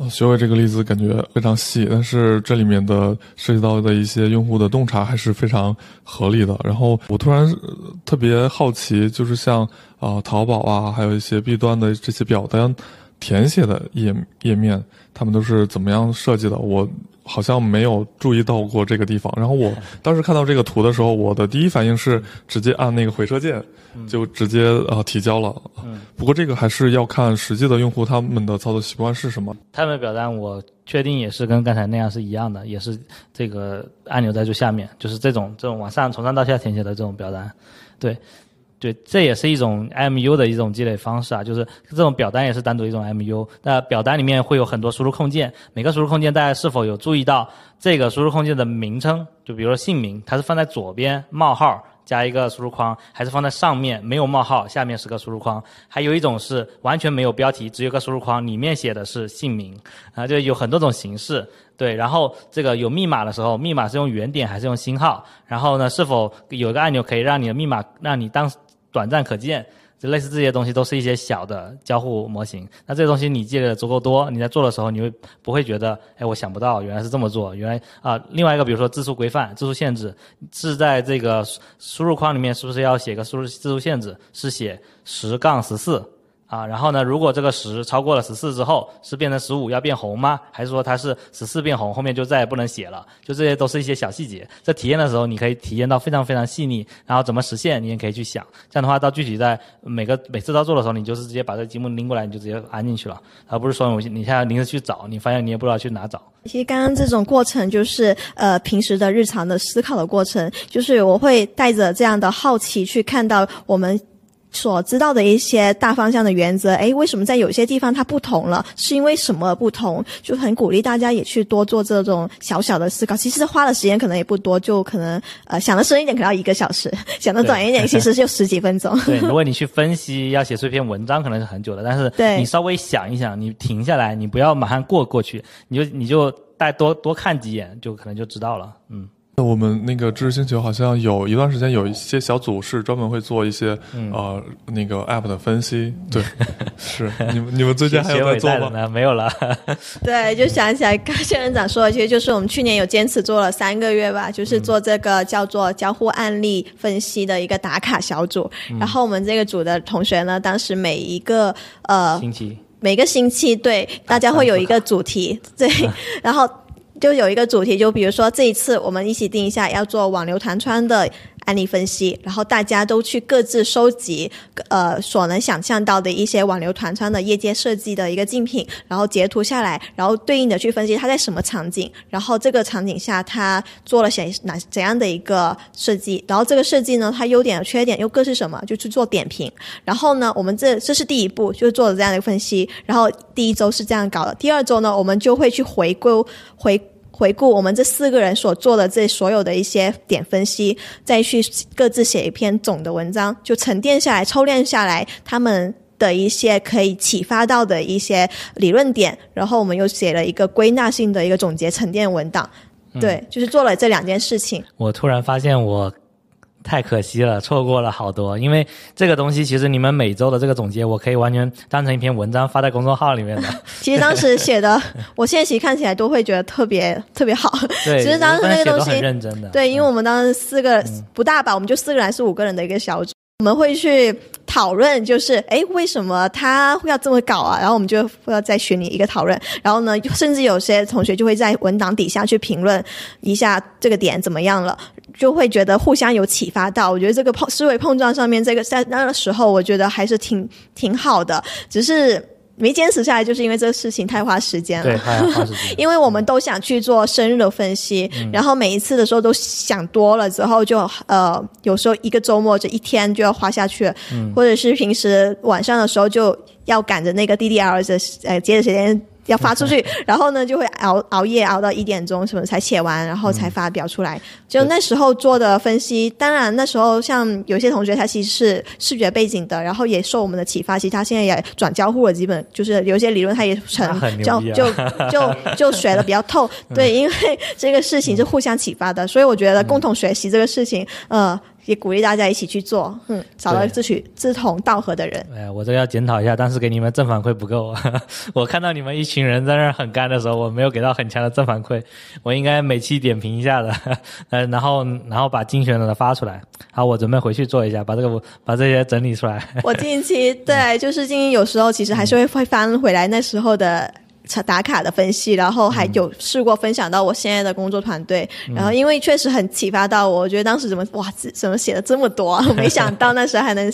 S5: 学伟这个例子感觉非常细，但是这里面的涉及到的一些用户的洞察还是非常合理的。然后我突然特别好奇，就是像啊淘宝啊，还有一些 B 端的这些表单。填写的页页面，他们都是怎么样设计的？我好像没有注意到过这个地方。然后我 当时看到这个图的时候，我的第一反应是直接按那个回车键，就直接呃提交了。不过这个还是要看实际的用户他们的操作习惯是什么。
S2: 他们的表单我确定也是跟刚才那样是一样的，也是这个按钮在最下面，就是这种这种往上从上到下填写的这种表单，对。对，这也是一种 MU 的一种积累方式啊，就是这种表单也是单独一种 MU。那表单里面会有很多输入控件，每个输入控件大家是否有注意到这个输入控件的名称？就比如说姓名，它是放在左边冒号加一个输入框，还是放在上面没有冒号，下面是个输入框？还有一种是完全没有标题，只有个输入框，里面写的是姓名啊，就有很多种形式。对，然后这个有密码的时候，密码是用圆点还是用星号？然后呢，是否有一个按钮可以让你的密码让你当短暂可见，就类似这些东西，都是一些小的交互模型。那这些东西你积累的足够多，你在做的时候，你会不会觉得，哎，我想不到，原来是这么做，原来啊。另外一个，比如说字数规范、字数限制，是在这个输入框里面，是不是要写个输入字数限制？是写十杠十四。啊，然后呢？如果这个十超过了十四之后，是变成十五要变红吗？还是说它是十四变红，后面就再也不能写了？就这些都是一些小细节，在体验的时候你可以体验到非常非常细腻。然后怎么实现，你也可以去想。这样的话，到具体在每个每次操作的时候，你就是直接把这个积木拎过来，你就直接安进去了，而不是说我你现在临时去找，你发现你也不知道去哪找。
S1: 其实刚刚这种过程就是呃平时的日常的思考的过程，就是我会带着这样的好奇去看到我们。所知道的一些大方向的原则，哎，为什么在有些地方它不同了？是因为什么不同？就很鼓励大家也去多做这种小小的思考。其实花的时间可能也不多，就可能呃想的深一点，可能要一个小时；想的短一点，其实就十几分钟。
S2: 对，如果你去分析，要写出一篇文章，可能是很久的。但是你稍微想一想，你停下来，你不要马上过过去，你就你就再多多看几眼，就可能就知道了。嗯。
S5: 那我们那个知识星球好像有一段时间有一些小组是专门会做一些呃那个 app 的分析，对，是你们你们最近还有在做
S2: 吗？没有了。
S1: 对，就想起来刚仙人掌说的，其实就是我们去年有坚持做了三个月吧，就是做这个叫做交互案例分析的一个打卡小组。然后我们这个组的同学呢，当时每一个呃
S2: 星期
S1: 每个星期对大家会有一个主题，对，然后。就有一个主题，就比如说这一次我们一起定一下要做网流弹窗的案例分析，然后大家都去各自收集呃所能想象到的一些网流团餐的业界设计的一个竞品，然后截图下来，然后对应的去分析它在什么场景，然后这个场景下它做了些哪怎样的一个设计，然后这个设计呢，它优点和缺点又各是什么，就去做点评。然后呢，我们这这是第一步，就是做了这样的分析。然后第一周是这样搞的，第二周呢，我们就会去回归回。回顾我们这四个人所做的这所有的一些点分析，再去各自写一篇总的文章，就沉淀下来、抽练下来他们的一些可以启发到的一些理论点，然后我们又写了一个归纳性的一个总结沉淀文档。对，就是做了这两件事情。
S2: 我突然发现我。太可惜了，错过了好多。因为这个东西，其实你们每周的这个总结，我可以完全当成一篇文章发在公众号里面的。
S1: 其实当时写的，我现在其实看起来都会觉得特别特别好。
S2: 对，
S1: 其实当时那个东西
S2: 很认真的。
S1: 对，因为我们当时四个不大吧，我们就四个人还是五个人的一个小组，我们会去讨论，就是哎，为什么他会要这么搞啊？然后我们就会要在群里一个讨论，然后呢，甚至有些同学就会在文档底下去评论一下这个点怎么样了。就会觉得互相有启发到，我觉得这个碰思维碰撞上面，这个在那个时候，我觉得还是挺挺好的，只是没坚持下来，就是因为这个事情太花时间了。
S2: 对，太花时间。
S1: 因为我们都想去做深入的分析，然后每一次的时候都想多了之后，就呃，有时候一个周末这一天就要花下去，或者是平时晚上的时候就要赶着那个 DDL 的呃截止时间。要发出去，然后呢，就会熬熬夜熬到一点钟什么才写完，然后才发表出来。就那时候做的分析，当然那时候像有些同学他其实是视觉背景的，然后也受我们的启发，其实他现在也转交互了，基本就是有些理论他也成 就就就 就学的比较透。对，因为这个事情是互相启发的，所以我觉得共同学习这个事情，呃。也鼓励大家一起去做，嗯，找到志趣志同道合的人。
S2: 哎，我这个要检讨一下，当时给你们正反馈不够。我看到你们一群人在那儿很干的时候，我没有给到很强的正反馈。我应该每期点评一下的，呃，然后然后把精选的发出来。好，我准备回去做一下，把这个 把这些整理出来。
S1: 我近期对，就是近期有时候其实还是会会翻回来那时候的。打卡的分析，然后还有试过分享到我现在的工作团队，然后因为确实很启发到我，我觉得当时怎么哇，怎么写了这么多？没想到那时候还能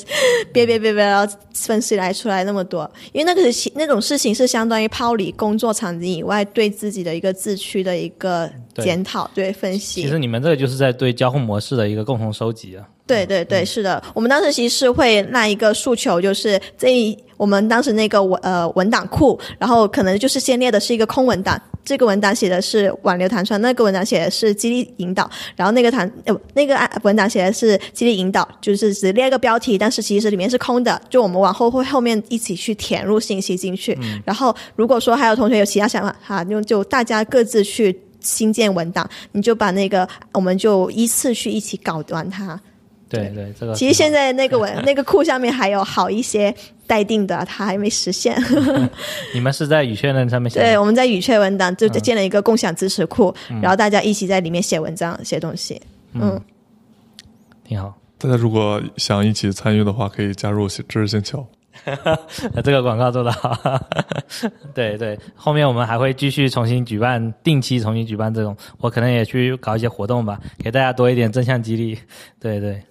S1: 别别别别，然后分析来出来那么多。因为那个是那种事情是相当于抛离工作场景以外，对自己的一个自驱的一个检讨，对分析。
S2: 其实你们这个就是在对交互模式的一个共同收集啊。
S1: 对对对，是的，我们当时其实是会那一个诉求，就是这我们当时那个文呃文档库，然后可能就是先列的是一个空文档，这个文档写的是挽留弹窗，那个文档写的是激励引导，然后那个弹呃那个文档写的是激励引导，就是只列个标题，但是其实里面是空的，就我们往后会后面一起去填入信息进去，然后如果说还有同学有其他想法哈，就就大家各自去新建文档，你就把那个我们就依次去一起搞完它。
S2: 对对，这个
S1: 其实现在那个 文那个库下面还有好一些待定的，它还没实现。
S2: 你们是在语雀那上面写？
S1: 对，我们在语雀文档就建了一个共享支持库，然后大家一起在里面写文章、写东西。嗯，
S2: 挺好。
S5: 大家如果想一起参与的话，可以加入知识星球。
S2: 这个广告做的好。对对，后面我们还会继续重新举办，定期重新举办这种，我可能也去搞一些活动吧，给大家多一点正向激励。对对，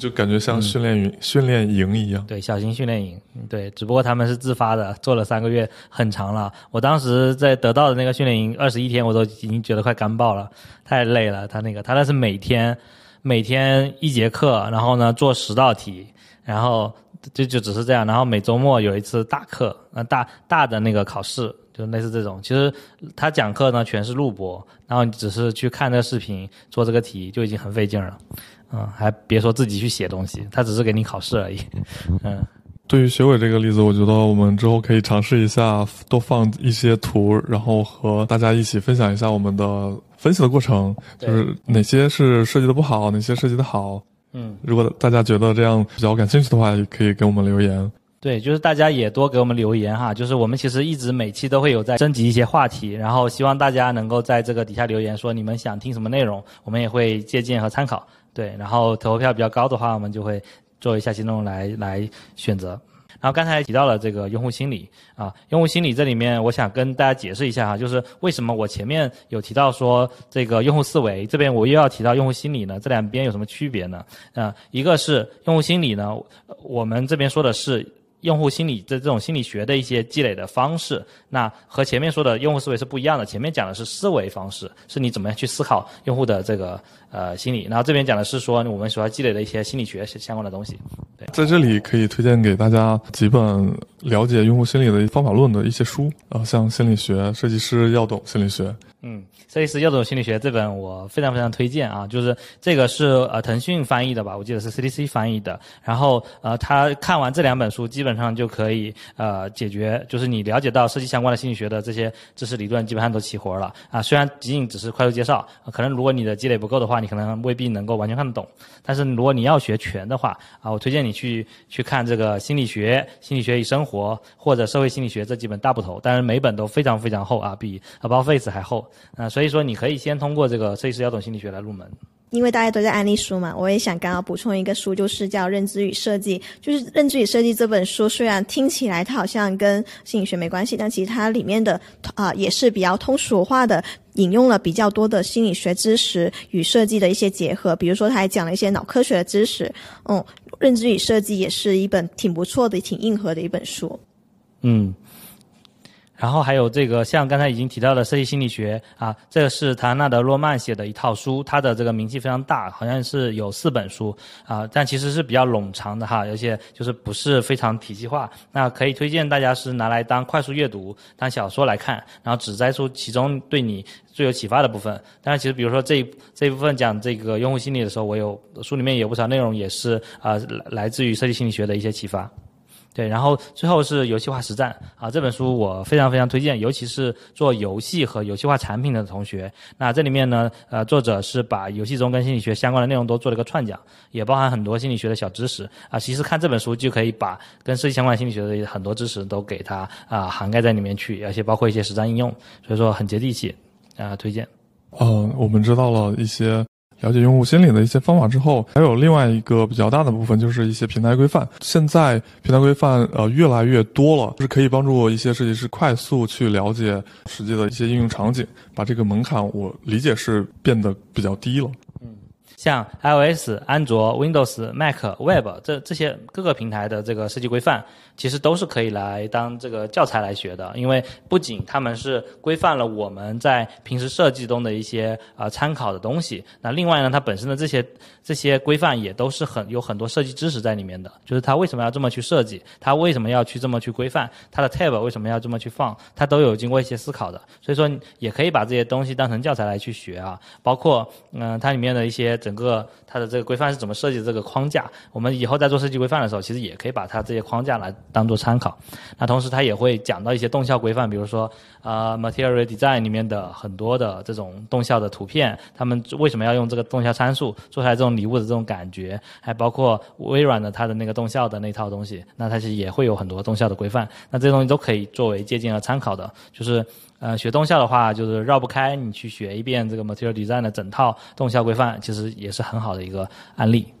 S5: 就感觉像训练营、训练营一样。
S2: 对，小型训练营。对，只不过他们是自发的，做了三个月，很长了。我当时在得到的那个训练营，二十一天，我都已经觉得快干爆了，太累了。他那个，他那是每天每天一节课，然后呢做十道题，然后。就就只是这样，然后每周末有一次大课，呃大大的那个考试，就类似这种。其实他讲课呢全是录播，然后你只是去看这个视频做这个题就已经很费劲了，嗯，还别说自己去写东西，他只是给你考试而已，嗯。
S5: 对于学委这个例子，我觉得我们之后可以尝试一下，多放一些图，然后和大家一起分享一下我们的分析的过程，就是哪些是设计的不好，哪些设计的好。
S2: 嗯，
S5: 如果大家觉得这样比较感兴趣的话，也可以给我们留言。
S2: 对，就是大家也多给我们留言哈。就是我们其实一直每期都会有在征集一些话题，然后希望大家能够在这个底下留言，说你们想听什么内容，我们也会借鉴和参考。对，然后投票比较高的话，我们就会做一下行动来来选择。然后刚才提到了这个用户心理啊，用户心理这里面我想跟大家解释一下哈，就是为什么我前面有提到说这个用户思维，这边我又要提到用户心理呢？这两边有什么区别呢？啊，一个是用户心理呢，我们这边说的是。用户心理的这种心理学的一些积累的方式，那和前面说的用户思维是不一样的。前面讲的是思维方式，是你怎么样去思考用户的这个呃心理，然后这边讲的是说我们所要积累的一些心理学相关的东西。对，
S5: 在这里可以推荐给大家几本了解用户心理的方法论的一些书啊，像心理学，设计师要懂心理学。
S2: 嗯，设计师要懂心理学这本我非常非常推荐啊，就是这个是呃腾讯翻译的吧，我记得是 CDC 翻译的。然后呃，他看完这两本书，基本上就可以呃解决，就是你了解到设计相关的心理学的这些知识理论，基本上都齐活了啊。虽然仅仅只是快速介绍，可能如果你的积累不够的话，你可能未必能够完全看得懂。但是如果你要学全的话啊，我推荐你去去看这个心理学、心理学与生活或者社会心理学这几本大部头，但是每本都非常非常厚啊，比 About Face 还厚。啊，所以说你可以先通过这个设计师要懂心理学来入门。
S1: 因为大家都在安利书嘛，我也想刚好补充一个书，就是叫《认知与设计》。就是《认知与设计》这本书，虽然听起来它好像跟心理学没关系，但其实它里面的啊也是比较通俗化的，引用了比较多的心理学知识与设计的一些结合。比如说，他还讲了一些脑科学的知识。嗯，《认知与设计》也是一本挺不错的、挺硬核的一本书。
S2: 嗯。然后还有这个，像刚才已经提到的设计心理学啊，这个是唐纳德·洛曼写的一套书，它的这个名气非常大，好像是有四本书啊，但其实是比较冗长的哈，而且就是不是非常体系化。那可以推荐大家是拿来当快速阅读、当小说来看，然后只摘出其中对你最有启发的部分。当然，其实比如说这这一部分讲这个用户心理的时候，我有书里面有不少内容也是啊来来自于设计心理学的一些启发。对，然后最后是游戏化实战啊，这本书我非常非常推荐，尤其是做游戏和游戏化产品的同学。那这里面呢，呃，作者是把游戏中跟心理学相关的内容都做了一个串讲，也包含很多心理学的小知识啊。其实看这本书就可以把跟设计相关心理学的很多知识都给它啊涵盖在里面去，而且包括一些实战应用，所以说很接地气啊，推荐。
S5: 嗯，我们知道了一些。了解用户心理的一些方法之后，还有另外一个比较大的部分，就是一些平台规范。现在平台规范呃越来越多了，就是可以帮助一些设计师快速去了解实际的一些应用场景，把这个门槛我理解是变得比较低了。
S2: 嗯像 iOS、安卓、Windows、Mac、Web 这这些各个平台的这个设计规范，其实都是可以来当这个教材来学的。因为不仅他们是规范了我们在平时设计中的一些啊参考的东西，那另外呢，它本身的这些这些规范也都是很有很多设计知识在里面的。就是它为什么要这么去设计，它为什么要去这么去规范，它的 tab 为什么要这么去放，它都有经过一些思考的。所以说，也可以把这些东西当成教材来去学啊。包括嗯，它里面的一些。整个它的这个规范是怎么设计的这个框架，我们以后在做设计规范的时候，其实也可以把它这些框架来当做参考。那同时它也会讲到一些动效规范，比如说呃 material design 里面的很多的这种动效的图片，他们为什么要用这个动效参数做出来这种礼物的这种感觉，还包括微软的它的那个动效的那套东西，那它其实也会有很多动效的规范。那这些东西都可以作为借鉴和参考的，就是。呃，学动效的话，就是绕不开你去学一遍这个 Material Design 的整套动效规范，其实也是很好的一个案例。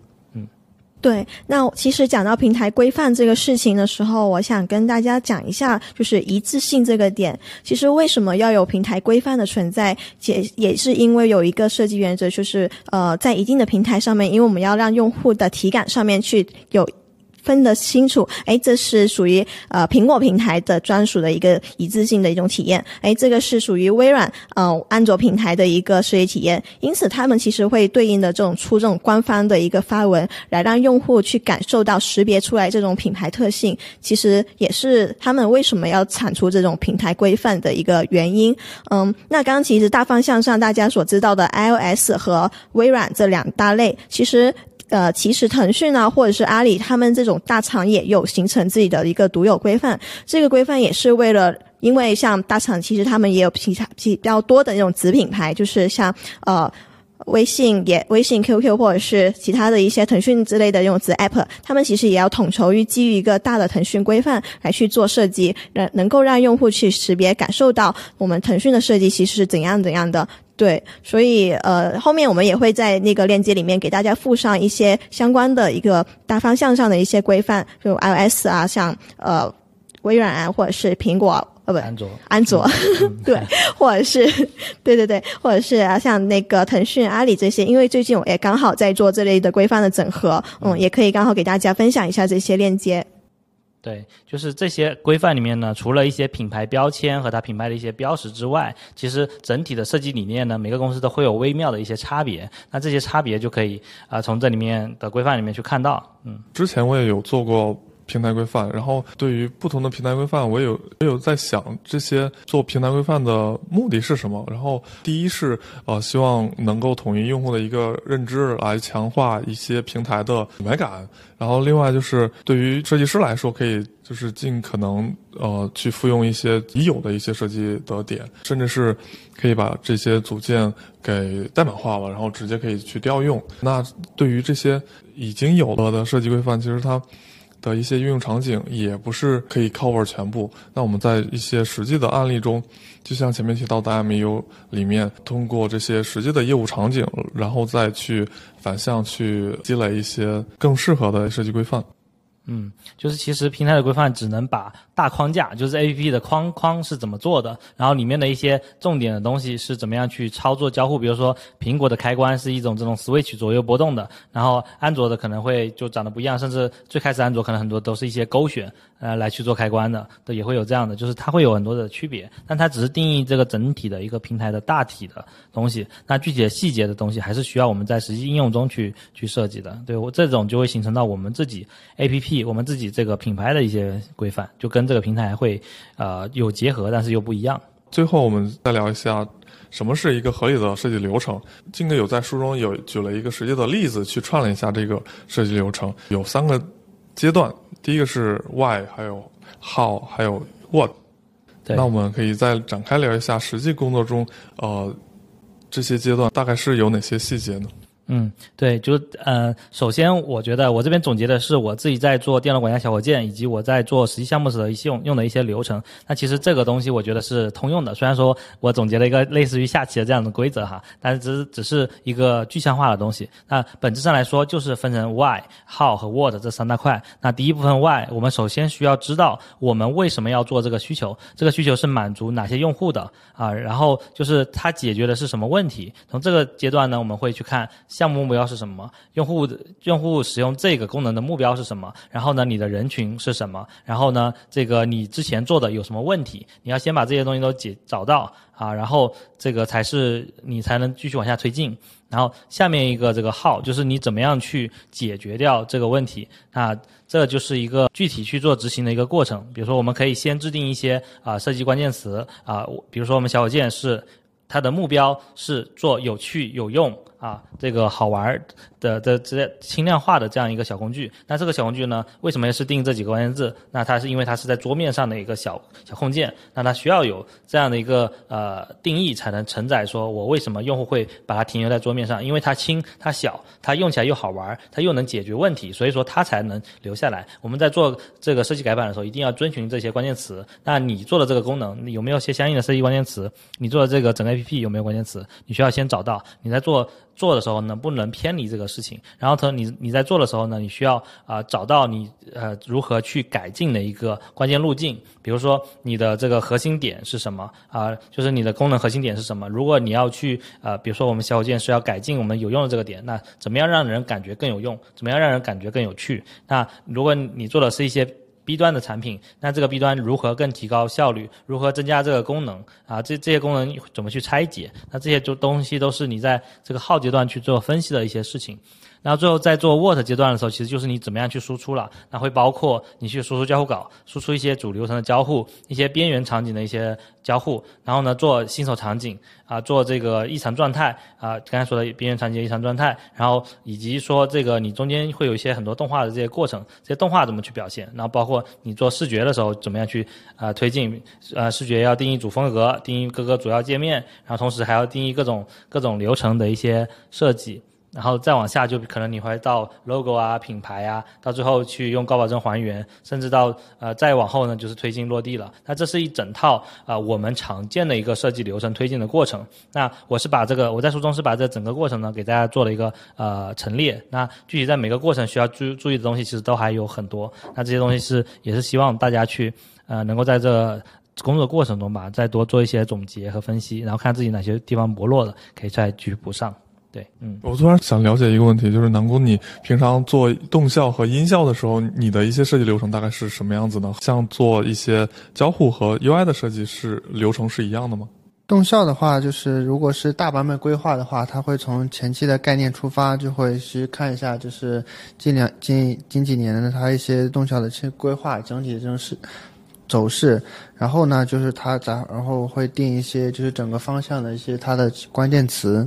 S1: 对。那其实讲到平台规范这个事情的时候，我想跟大家讲一下，就是一致性这个点。其实为什么要有平台规范的存在，也也是因为有一个设计原则，就是呃，在一定的平台上面，因为我们要让用户的体感上面去有。分得清楚，哎，这是属于呃苹果平台的专属的一个一致性的一种体验，哎，这个是属于微软呃安卓平台的一个设计体验，因此他们其实会对应的这种出这种官方的一个发文，来让用户去感受到识别出来这种品牌特性，其实也是他们为什么要产出这种平台规范的一个原因。嗯，那刚刚其实大方向上大家所知道的 iOS 和微软这两大类，其实。呃，其实腾讯啊，或者是阿里，他们这种大厂也有形成自己的一个独有规范。这个规范也是为了，因为像大厂，其实他们也有其他比较多的那种子品牌，就是像呃微信也微信 QQ 或者是其他的一些腾讯之类的这种子 App，他们其实也要统筹于基于一个大的腾讯规范来去做设计，能能够让用户去识别感受到我们腾讯的设计其实是怎样怎样的。对，所以呃，后面我们也会在那个链接里面给大家附上一些相关的一个大方向上的一些规范，就 iOS 啊，像呃微软啊，或者是苹果呃不
S2: 安卓，
S1: 安卓，对，或者是对对对，或者是啊像那个腾讯、阿里这些，因为最近我也刚好在做这类的规范的整合，嗯，也可以刚好给大家分享一下这些链接。
S2: 对，就是这些规范里面呢，除了一些品牌标签和它品牌的一些标识之外，其实整体的设计理念呢，每个公司都会有微妙的一些差别。那这些差别就可以啊，从这里面的规范里面去看到。嗯，
S5: 之前我也有做过。平台规范，然后对于不同的平台规范，我有我有在想这些做平台规范的目的是什么。然后第一是呃希望能够统一用户的一个认知，来强化一些平台的品牌感。然后另外就是对于设计师来说，可以就是尽可能呃去复用一些已有的一些设计的点，甚至是可以把这些组件给代码化了，然后直接可以去调用。那对于这些已经有了的设计规范，其实它。的一些应用场景也不是可以 cover 全部。那我们在一些实际的案例中，就像前面提到的 MU 里面，通过这些实际的业务场景，然后再去反向去积累一些更适合的设计规范。
S2: 嗯，就是其实平台的规范只能把大框架，就是 A P P 的框框是怎么做的，然后里面的一些重点的东西是怎么样去操作交互。比如说苹果的开关是一种这种 switch 左右波动的，然后安卓的可能会就长得不一样，甚至最开始安卓可能很多都是一些勾选呃来去做开关的，都也会有这样的，就是它会有很多的区别，但它只是定义这个整体的一个平台的大体的东西，那具体的细节的东西还是需要我们在实际应用中去去设计的。对我这种就会形成到我们自己 A P P。我们自己这个品牌的一些规范，就跟这个平台会呃有结合，但是又不一样。
S5: 最后，我们再聊一下什么是一个合理的设计流程。金哥有在书中有举了一个实际的例子，去串了一下这个设计流程，有三个阶段。第一个是 Why，还有 How，还有 What。那我们可以再展开聊一下实际工作中，呃，这些阶段大概是有哪些细节呢？
S2: 嗯，对，就呃，首先我觉得我这边总结的是我自己在做电脑管家小火箭，以及我在做实际项目时的一些用用的一些流程。那其实这个东西我觉得是通用的，虽然说我总结了一个类似于下棋的这样的规则哈，但是只只是一个具象化的东西。那本质上来说就是分成 why、how 和 what 这三大块。那第一部分 why，我们首先需要知道我们为什么要做这个需求，这个需求是满足哪些用户的啊？然后就是它解决的是什么问题？从这个阶段呢，我们会去看。项目目标是什么？用户用户使用这个功能的目标是什么？然后呢，你的人群是什么？然后呢，这个你之前做的有什么问题？你要先把这些东西都解找到啊，然后这个才是你才能继续往下推进。然后下面一个这个号就是你怎么样去解决掉这个问题？那这就是一个具体去做执行的一个过程。比如说，我们可以先制定一些啊设计关键词啊，比如说我们小火箭是它的目标是做有趣有用。啊，这个好玩的的这轻量化的这样一个小工具，那这个小工具呢，为什么是定这几个关键字？那它是因为它是在桌面上的一个小小空间，那它需要有这样的一个呃定义，才能承载说我为什么用户会把它停留在桌面上？因为它轻、它小、它用起来又好玩，它又能解决问题，所以说它才能留下来。我们在做这个设计改版的时候，一定要遵循这些关键词。那你做的这个功能有没有些相应的设计关键词？你做的这个整个 APP 有没有关键词？你需要先找到。你在做。做的时候能不能偏离这个事情？然后他你你在做的时候呢，你需要啊找到你呃如何去改进的一个关键路径。比如说你的这个核心点是什么啊？就是你的功能核心点是什么？如果你要去呃，比如说我们小火箭是要改进我们有用的这个点，那怎么样让人感觉更有用？怎么样让人感觉更有趣？那如果你做的是一些。B 端的产品，那这个 B 端如何更提高效率？如何增加这个功能？啊，这这些功能怎么去拆解？那这些就东西都是你在这个号阶段去做分析的一些事情。然后最后在做 What 阶段的时候，其实就是你怎么样去输出了。那会包括你去输出交互稿，输出一些主流程的交互，一些边缘场景的一些交互。然后呢，做新手场景啊，做这个异常状态啊，刚才说的边缘场景异常状态。然后以及说这个你中间会有一些很多动画的这些过程，这些动画怎么去表现？然后包括你做视觉的时候怎么样去啊推进？呃，视觉要定义主风格，定义各个主要界面，然后同时还要定义各种各种流程的一些设计。然后再往下就可能你会到 logo 啊、品牌啊，到最后去用高保真还原，甚至到呃再往后呢就是推进落地了。那这是一整套啊、我们常见的一个设计流程推进的过程。那我是把这个我在书中是把这整个过程呢给大家做了一个呃陈列。那具体在每个过程需要注注意的东西其实都还有很多。那这些东西是也是希望大家去呃能够在这。工作过程中吧，再多做一些总结和分析，然后看自己哪些地方薄弱了，可以再继续补上。对，嗯，
S5: 我突然想了解一个问题，就是南宫，你平常做动效和音效的时候，你的一些设计流程大概是什么样子呢？像做一些交互和 UI 的设计是流程是一样的吗？
S3: 动效的话，就是如果是大版本规划的话，它会从前期的概念出发，就会去看一下，就是近两近近几年的它一些动效的一些规划，整体的这种是。走势，然后呢，就是它咱然后会定一些就是整个方向的一些它的关键词。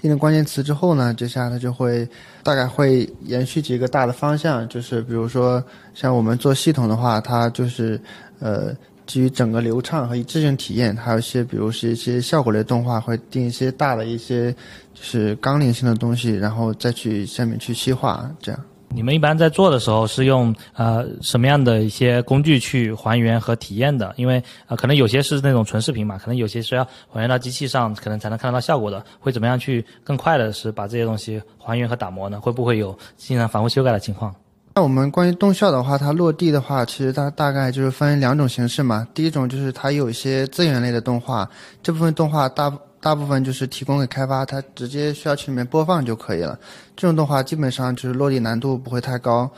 S3: 定了关键词之后呢，接下来它就会大概会延续几个大的方向，就是比如说像我们做系统的话，它就是呃基于整个流畅和一致性体验，还有一些比如是一些效果类动画会定一些大的一些就是纲领性的东西，然后再去下面去细化这样。
S2: 你们一般在做的时候是用呃什么样的一些工具去还原和体验的？因为呃可能有些是那种纯视频嘛，可能有些是要还原到机器上，可能才能看得到效果的。会怎么样去更快的是把这些东西还原和打磨呢？会不会有经常反复修改的情况？
S3: 那我们关于动效的话，它落地的话，其实它大概就是分两种形式嘛。第一种就是它有一些资源类的动画，这部分动画大大部分就是提供给开发，它直接需要去里面播放就可以了。这种动画基本上就是落地难度不会太高。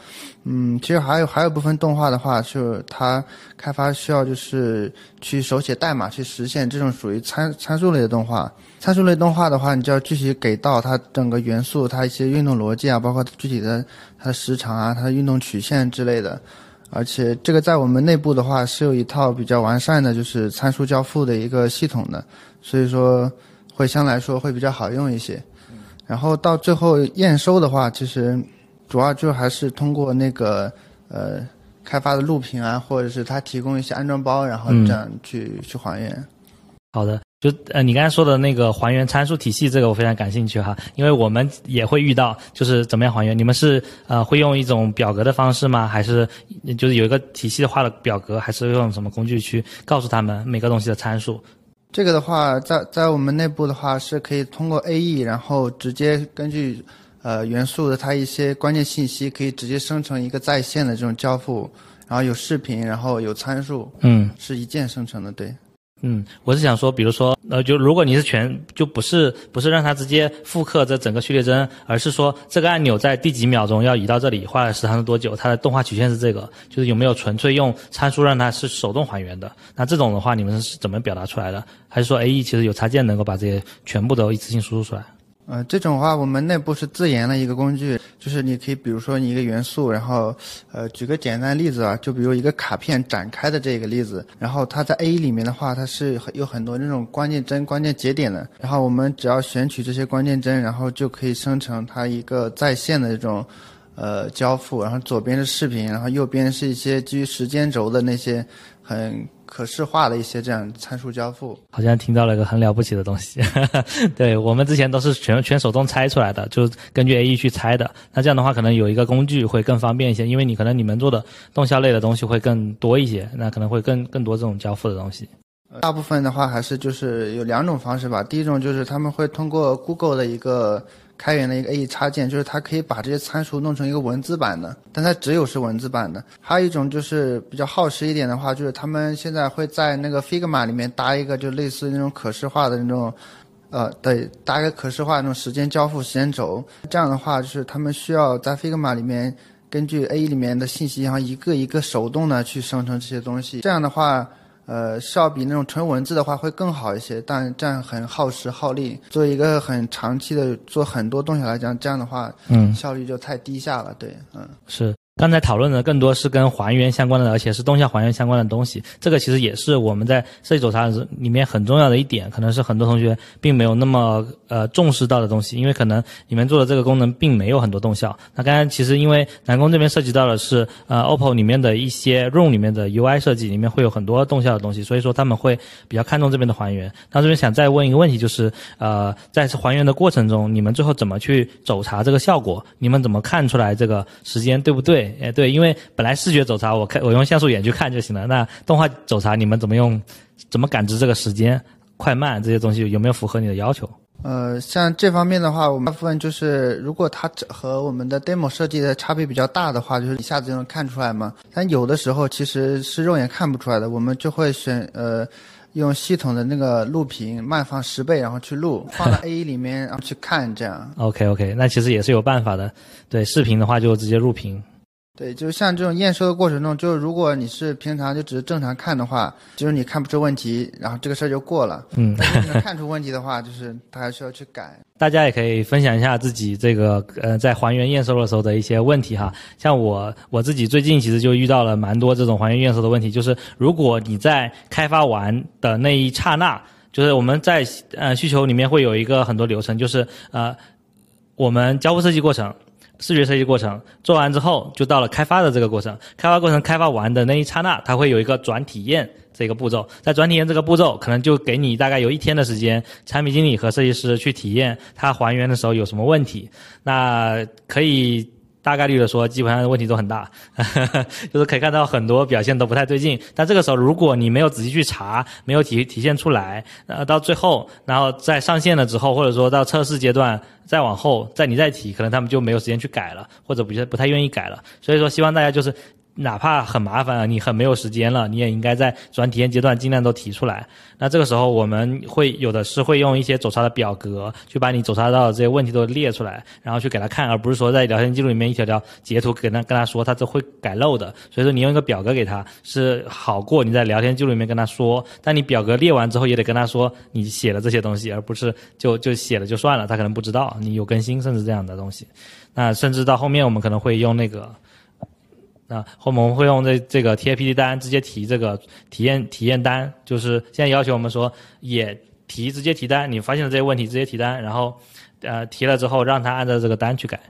S3: 嗯，其实还有还有部分动画的话，是它开发需要就是去手写代码去实现，这种属于参参数类的动画。参数类动画的话，你就要具体给到它整个元素，它一些运动逻辑啊，包括具体的它的时长啊，它的运动曲线之类的。而且这个在我们内部的话是有一套比较完善的，就是参数交付的一个系统的，所以说会相对来说会比较好用一些。然后到最后验收的话，其实主要就还是通过那个呃开发的录屏啊，或者是他提供一些安装包，然后这样去、去还原。
S2: 好的，就呃，你刚才说的那个还原参数体系，这个我非常感兴趣哈，因为我们也会遇到，就是怎么样还原？你们是呃会用一种表格的方式吗？还是就是有一个体系化的表格？还是用什么工具去告诉他们每个东西的参数？
S3: 这个的话，在在我们内部的话，是可以通过 AE，然后直接根据呃元素的它一些关键信息，可以直接生成一个在线的这种交付，然后有视频，然后有参数，
S2: 嗯，
S3: 是一键生成的，对。
S2: 嗯，我是想说，比如说，呃，就如果你是全，就不是不是让它直接复刻这整个序列帧，而是说这个按钮在第几秒钟要移到这里，花的时长是多久，它的动画曲线是这个，就是有没有纯粹用参数让它是手动还原的？那这种的话，你们是怎么表达出来的？还是说 AE 其实有插件能够把这些全部都一次性输出出来？
S3: 呃，这种话我们内部是自研的一个工具，就是你可以比如说你一个元素，然后呃举个简单例子啊，就比如一个卡片展开的这个例子，然后它在 A 里面的话，它是有很多那种关键帧、关键节点的，然后我们只要选取这些关键帧，然后就可以生成它一个在线的这种呃交付，然后左边是视频，然后右边是一些基于时间轴的那些很。可视化的一些这样参数交付，
S2: 好像听到了一个很了不起的东西。对我们之前都是全全手动拆出来的，就根据 AE 去拆的。那这样的话，可能有一个工具会更方便一些，因为你可能你们做的动效类的东西会更多一些，那可能会更更多这种交付的东西。
S3: 大部分的话还是就是有两种方式吧。第一种就是他们会通过 Google 的一个。开源的一个 AE 插件，就是它可以把这些参数弄成一个文字版的，但它只有是文字版的。还有一种就是比较耗时一点的话，就是他们现在会在那个 Figma 里面搭一个，就类似那种可视化的那种，呃，对，搭一个可视化那种时间交付时间轴。这样的话，就是他们需要在 Figma 里面根据 AE 里面的信息，然后一个一个手动的去生成这些东西。这样的话。呃，是要比那种纯文字的话会更好一些，但这样很耗时耗力。作为一个很长期的做很多东西来讲，这样的话，
S2: 嗯，
S3: 效率就太低下了。对，嗯，
S2: 是刚才讨论的更多是跟还原相关的，而且是动效还原相关的东西。这个其实也是我们在设计走查里面很重要的一点，可能是很多同学并没有那么呃重视到的东西，因为可能你们做的这个功能并没有很多动效。那刚才其实因为南宫这边涉及到的是呃 OPPO 里面的一些 ROM 里面的 UI 设计，里面会有很多动效的东西，所以说他们会比较看重这边的还原。那这边想再问一个问题，就是呃在还原的过程中，你们最后怎么去走查这个效果？你们怎么看出来这个时间对不对？哎，对，因为本来视觉走查，我看我用像素眼去看就行了。那动画走查，你们怎么用？怎么感知这个时间快慢这些东西有没有符合你的要求？
S3: 呃，像这方面的话，我们大部分就是如果它和我们的 demo 设计的差别比较大的话，就是一下子就能看出来嘛。但有的时候其实是肉眼看不出来的，我们就会选呃。用系统的那个录屏慢放十倍，然后去录，放到 A 里面，然后去看，这样。
S2: OK OK，那其实也是有办法的。对，视频的话就直接录屏。
S3: 对，就是像这种验收的过程中，就是如果你是平常就只是正常看的话，就是你看不出问题，然后这个事儿就过了。嗯，看出问题的话，就是他还需要去改。
S2: 大家也可以分享一下自己这个呃在还原验收的时候的一些问题哈。像我我自己最近其实就遇到了蛮多这种还原验收的问题，就是如果你在开发完的那一刹那，就是我们在呃需求里面会有一个很多流程，就是呃我们交互设计过程。视觉设计过程做完之后，就到了开发的这个过程。开发过程开发完的那一刹那，它会有一个转体验这个步骤。在转体验这个步骤，可能就给你大概有一天的时间，产品经理和设计师去体验它还原的时候有什么问题。那可以。大概率的说，基本上问题都很大，就是可以看到很多表现都不太对劲。但这个时候，如果你没有仔细去查，没有体体现出来，呃，到最后，然后在上线了之后，或者说到测试阶段再往后，再你再提，可能他们就没有时间去改了，或者不不太愿意改了。所以说，希望大家就是。哪怕很麻烦啊，你很没有时间了，你也应该在转体验阶段尽量都提出来。那这个时候我们会有的是会用一些走查的表格，去把你走查到的这些问题都列出来，然后去给他看，而不是说在聊天记录里面一条条截图跟他跟他说，他这会改漏的。所以说你用一个表格给他是好过你在聊天记录里面跟他说。但你表格列完之后也得跟他说你写了这些东西，而不是就就写了就算了，他可能不知道你有更新甚至这样的东西。那甚至到后面我们可能会用那个。啊，后面我们会用这这个 TAPD 单直接提这个体验体验单，就是现在要求我们说也提直接提单，你发现了这些问题直接提单，然后呃提了之后让他按照这个单去改。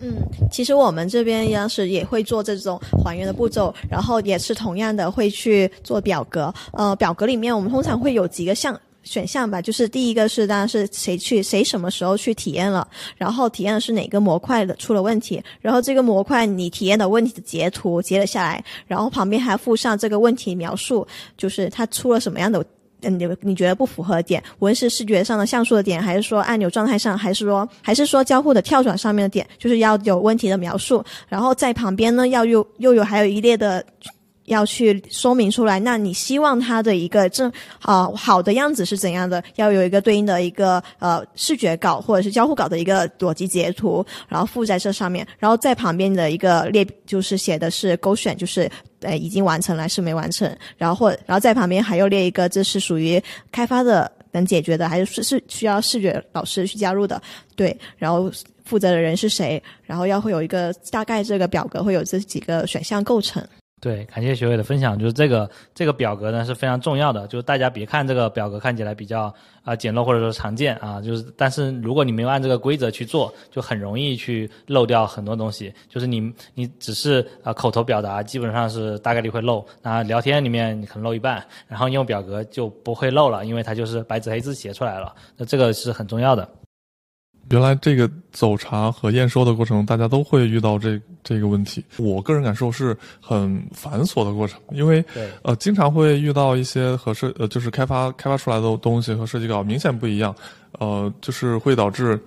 S1: 嗯，其实我们这边当时也会做这种还原的步骤，然后也是同样的会去做表格。呃，表格里面我们通常会有几个项。选项吧，就是第一个是当然是谁去谁什么时候去体验了，然后体验的是哪个模块的出了问题，然后这个模块你体验的问题的截图截了下来，然后旁边还附上这个问题描述，就是它出了什么样的嗯你你觉得不符合点，无论是视觉上的像素的点，还是说按钮状态上，还是说还是说交互的跳转上面的点，就是要有问题的描述，然后在旁边呢要又又有还有一列的。要去说明出来，那你希望它的一个正啊好的样子是怎样的？要有一个对应的一个呃视觉稿或者是交互稿的一个逻辑截图，然后附在这上面，然后在旁边的一个列就是写的是勾选，就是呃已经完成了是没完成，然后或然后在旁边还要列一个这是属于开发的能解决的，还是是需要视觉老师去加入的？对，然后负责的人是谁？然后要会有一个大概这个表格会有这几个选项构成。
S2: 对，感谢学伟的分享。就是这个这个表格呢是非常重要的。就是大家别看这个表格看起来比较啊简陋或者说常见啊，就是但是如果你没有按这个规则去做，就很容易去漏掉很多东西。就是你你只是啊口头表达，基本上是大概率会漏。那聊天里面你可能漏一半，然后用表格就不会漏了，因为它就是白纸黑字写出来了。那这个是很重要的。
S5: 原来这个走查和验收的过程，大家都会遇到这这个问题。我个人感受是很繁琐的过程，因为呃，经常会遇到一些和设呃，就是开发开发出来的东西和设计稿明显不一样，呃，就是会导致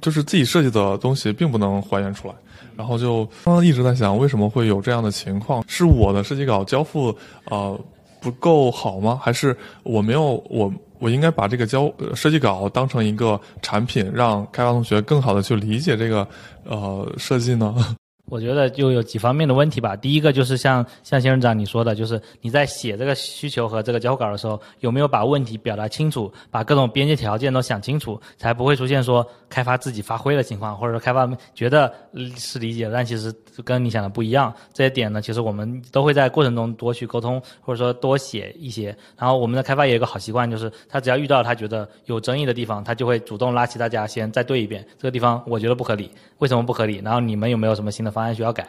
S5: 就是自己设计的东西并不能还原出来。然后就刚刚一直在想，为什么会有这样的情况？是我的设计稿交付呃不够好吗？还是我没有我？我应该把这个交设计稿当成一个产品，让开发同学更好的去理解这个呃设计呢？
S2: 我觉得就有几方面的问题吧。第一个就是像像仙人掌你说的，就是你在写这个需求和这个交互稿的时候，有没有把问题表达清楚，把各种边界条件都想清楚，才不会出现说开发自己发挥的情况，或者说开发觉得是理解，但其实跟你想的不一样。这些点呢，其实我们都会在过程中多去沟通，或者说多写一些。然后我们的开发也有个好习惯，就是他只要遇到他觉得有争议的地方，他就会主动拉起大家先再对一遍，这个地方我觉得不合理，为什么不合理？然后你们有没有什么新的方案需要改？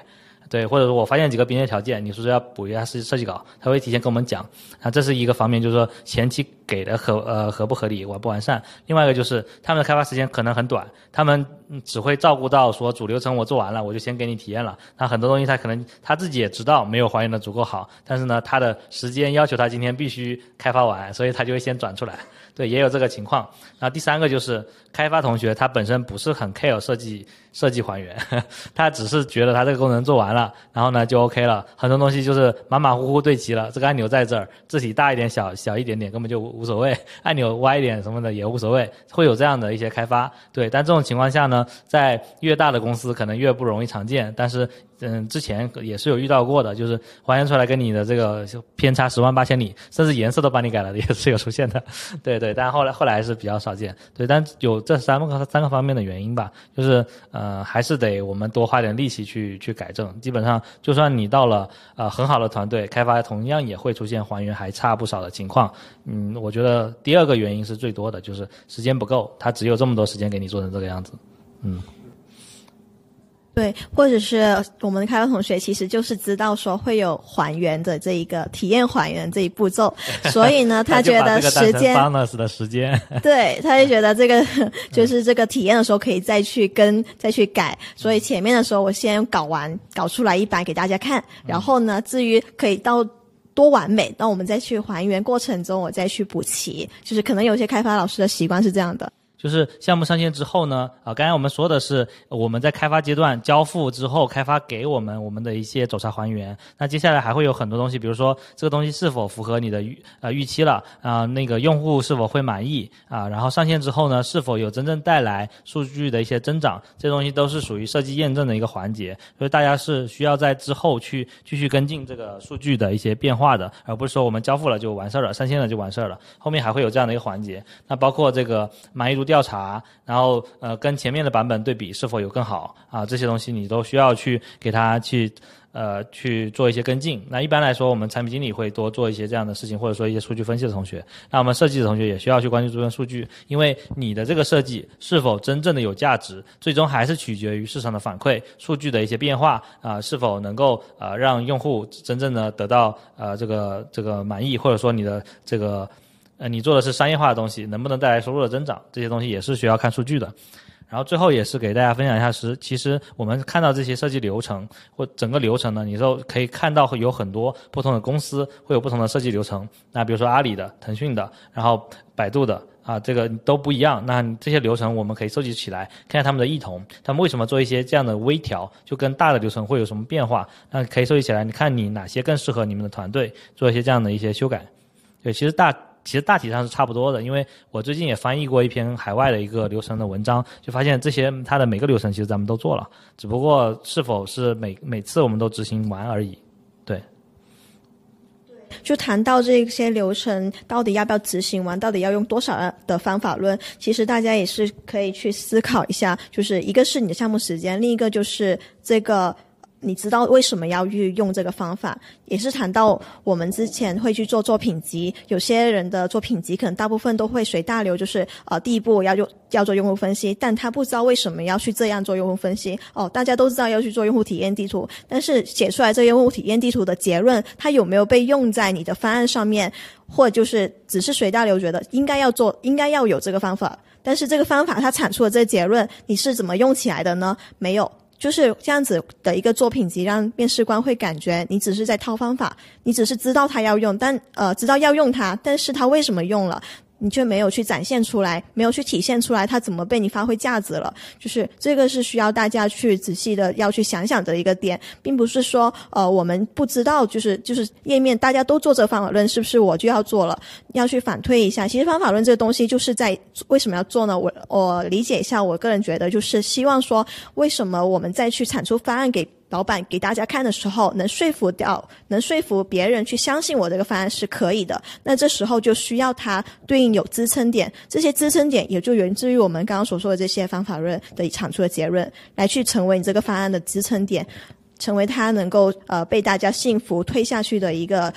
S2: 对，或者说我发现几个边界条件，你说是要补一下设设计稿，他会提前跟我们讲。啊，这是一个方面，就是说前期给的合呃合不合理，完不完善。另外一个就是他们的开发时间可能很短，他们只会照顾到说主流程我做完了，我就先给你体验了。那很多东西他可能他自己也知道没有还原的足够好，但是呢，他的时间要求他今天必须开发完，所以他就会先转出来。对，也有这个情况。那第三个就是开发同学他本身不是很 care 设计设计还原，他只是觉得他这个功能做完了，然后呢就 OK 了。很多东西就是马马虎虎对齐了，这个按钮在这儿，字体大一点、小小一点点根本就无所谓，按钮歪一点什么的也无所谓，会有这样的一些开发。对，但这种情况下呢，在越大的公司可能越不容易常见，但是。嗯，之前也是有遇到过的，就是还原出来跟你的这个偏差十万八千里，甚至颜色都帮你改了，也是有出现的。对对，但后来后来还是比较少见。对，但有这三个三个方面的原因吧，就是，还是得我们多花点力气去去改正。基本上，就算你到了呃很好的团队开发，同样也会出现还原还差不少的情况。嗯，我觉得第二个原因是最多的，就是时间不够，他只有这么多时间给你做成这个样子。嗯。
S1: 对，或者是我们的开发同学其实就是知道说会有还原的这一个体验还原这一步骤，所以呢，
S2: 他
S1: 觉得时间
S2: 的时间，
S1: 对，他就觉得这个 就是这个体验的时候可以再去跟再去改，所以前面的时候我先搞完搞出来一版给大家看，然后呢，至于可以到多完美，那我们再去还原过程中我再去补齐，就是可能有些开发老师的习惯是这样的。
S2: 就是项目上线之后呢，啊，刚才我们说的是我们在开发阶段交付之后，开发给我们我们的一些走查还原。那接下来还会有很多东西，比如说这个东西是否符合你的预呃预期了啊，那个用户是否会满意啊，然后上线之后呢，是否有真正带来数据的一些增长，这东西都是属于设计验证的一个环节。所以大家是需要在之后去继续跟进这个数据的一些变化的，而不是说我们交付了就完事儿了，上线了就完事儿了。后面还会有这样的一个环节。那包括这个满意度。调查，然后呃，跟前面的版本对比是否有更好啊？这些东西你都需要去给他去呃去做一些跟进。那一般来说，我们产品经理会多做一些这样的事情，或者说一些数据分析的同学。那我们设计的同学也需要去关注这份数据，因为你的这个设计是否真正的有价值，最终还是取决于市场的反馈、数据的一些变化啊，是否能够呃让用户真正的得到呃这个这个满意，或者说你的这个。呃，你做的是商业化的东西，能不能带来收入的增长？这些东西也是需要看数据的。然后最后也是给大家分享一下，是其实我们看到这些设计流程或整个流程呢，你都可以看到会有很多不同的公司会有不同的设计流程。那比如说阿里的、腾讯的，然后百度的啊，这个都不一样。那这些流程我们可以收集起来，看看他们的异同，他们为什么做一些这样的微调，就跟大的流程会有什么变化？那可以收集起来，你看你哪些更适合你们的团队做一些这样的一些修改。对，其实大。其实大体上是差不多的，因为我最近也翻译过一篇海外的一个流程的文章，就发现这些它的每个流程其实咱们都做了，只不过是否是每每次我们都执行完而已。对，
S1: 就谈到这些流程到底要不要执行完，到底要用多少的方法论，其实大家也是可以去思考一下，就是一个是你的项目时间，另一个就是这个。你知道为什么要运用这个方法？也是谈到我们之前会去做作品集，有些人的作品集可能大部分都会随大流，就是呃第一步要用要做用户分析，但他不知道为什么要去这样做用户分析。哦，大家都知道要去做用户体验地图，但是写出来这用户体验地图的结论，它有没有被用在你的方案上面，或者就是只是随大流觉得应该要做，应该要有这个方法，但是这个方法它产出的这个结论，你是怎么用起来的呢？没有。就是这样子的一个作品集，让面试官会感觉你只是在套方法，你只是知道他要用，但呃知道要用它，但是他为什么用了？你却没有去展现出来，没有去体现出来，它怎么被你发挥价值了？就是这个是需要大家去仔细的要去想想的一个点，并不是说呃我们不知道，就是就是页面大家都做这方法论，是不是我就要做了？要去反推一下，其实方法论这个东西就是在为什么要做呢？我我理解一下，我个人觉得就是希望说，为什么我们再去产出方案给。老板给大家看的时候，能说服掉，能说服别人去相信我这个方案是可以的。那这时候就需要它对应有支撑点，这些支撑点也就源自于我们刚刚所说的这些方法论的产出的结论，来去成为你这个方案的支撑点，成为它能够呃被大家信服推下去的一个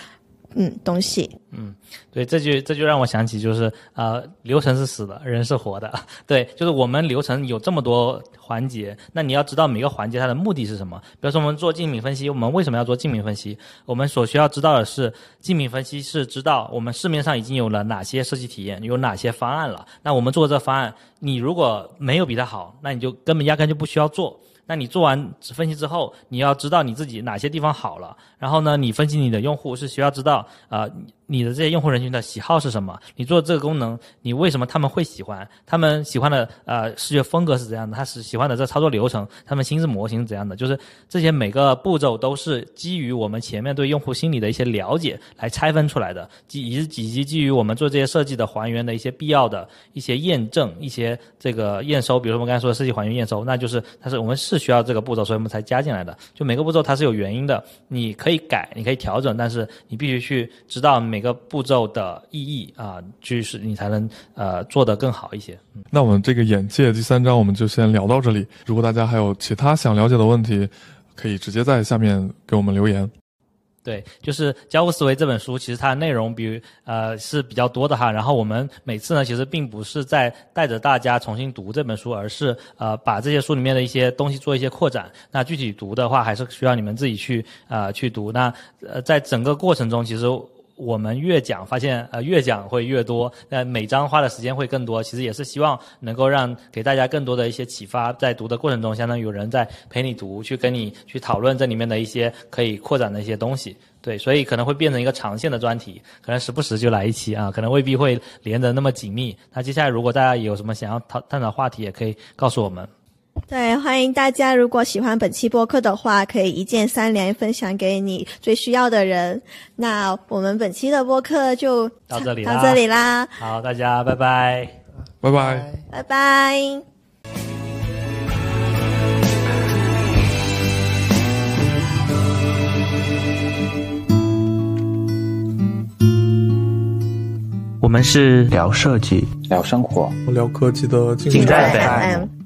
S1: 嗯东西。
S2: 嗯，对，这就这就让我想起，就是呃，流程是死的，人是活的。对，就是我们流程有这么多环节，那你要知道每个环节它的目的是什么。比如说我们做竞品分析，我们为什么要做竞品分析？我们所需要知道的是，竞品分析是知道我们市面上已经有了哪些设计体验，有哪些方案了。那我们做这方案，你如果没有比它好，那你就根本压根就不需要做。那你做完分析之后，你要知道你自己哪些地方好了，然后呢，你分析你的用户是需要知道啊。你的这些用户人群的喜好是什么？你做这个功能，你为什么他们会喜欢？他们喜欢的呃视觉风格是怎样的？他是喜欢的这操作流程，他们心智模型是怎样的？就是这些每个步骤都是基于我们前面对用户心理的一些了解来拆分出来的，基以及基于我们做这些设计的还原的一些必要的一些验证、一些这个验收。比如说我们刚才说的设计还原验收，那就是它是我们是需要这个步骤，所以我们才加进来的。就每个步骤它是有原因的，你可以改，你可以调整，但是你必须去知道每。个步骤的意义啊，就是你才能呃做得更好一些。
S5: 那我们这个眼界第三章我们就先聊到这里。如果大家还有其他想了解的问题，可以直接在下面给我们留言。
S2: 对，就是《交互思维》这本书，其实它的内容比呃是比较多的哈。然后我们每次呢，其实并不是在带着大家重新读这本书，而是呃把这些书里面的一些东西做一些扩展。那具体读的话，还是需要你们自己去啊去读。那呃在整个过程中，其实。我们越讲，发现呃越讲会越多，那每章花的时间会更多。其实也是希望能够让给大家更多的一些启发，在读的过程中，相当于有人在陪你读，去跟你去讨论这里面的一些可以扩展的一些东西。对，所以可能会变成一个长线的专题，可能时不时就来一期啊，可能未必会连得那么紧密。那接下来如果大家有什么想要讨探讨话题，也可以告诉我们。
S1: 对，欢迎大家。如果喜欢本期播客的话，可以一键三连，分享给你最需要的人。那我们本期的播客就
S2: 到这里，
S1: 到这里啦。
S2: 好，大家拜拜，
S5: 拜拜，
S1: 拜拜。
S2: 我们是
S4: 聊设计，
S6: 聊生活，
S5: 聊科技的
S2: 尽在 FM。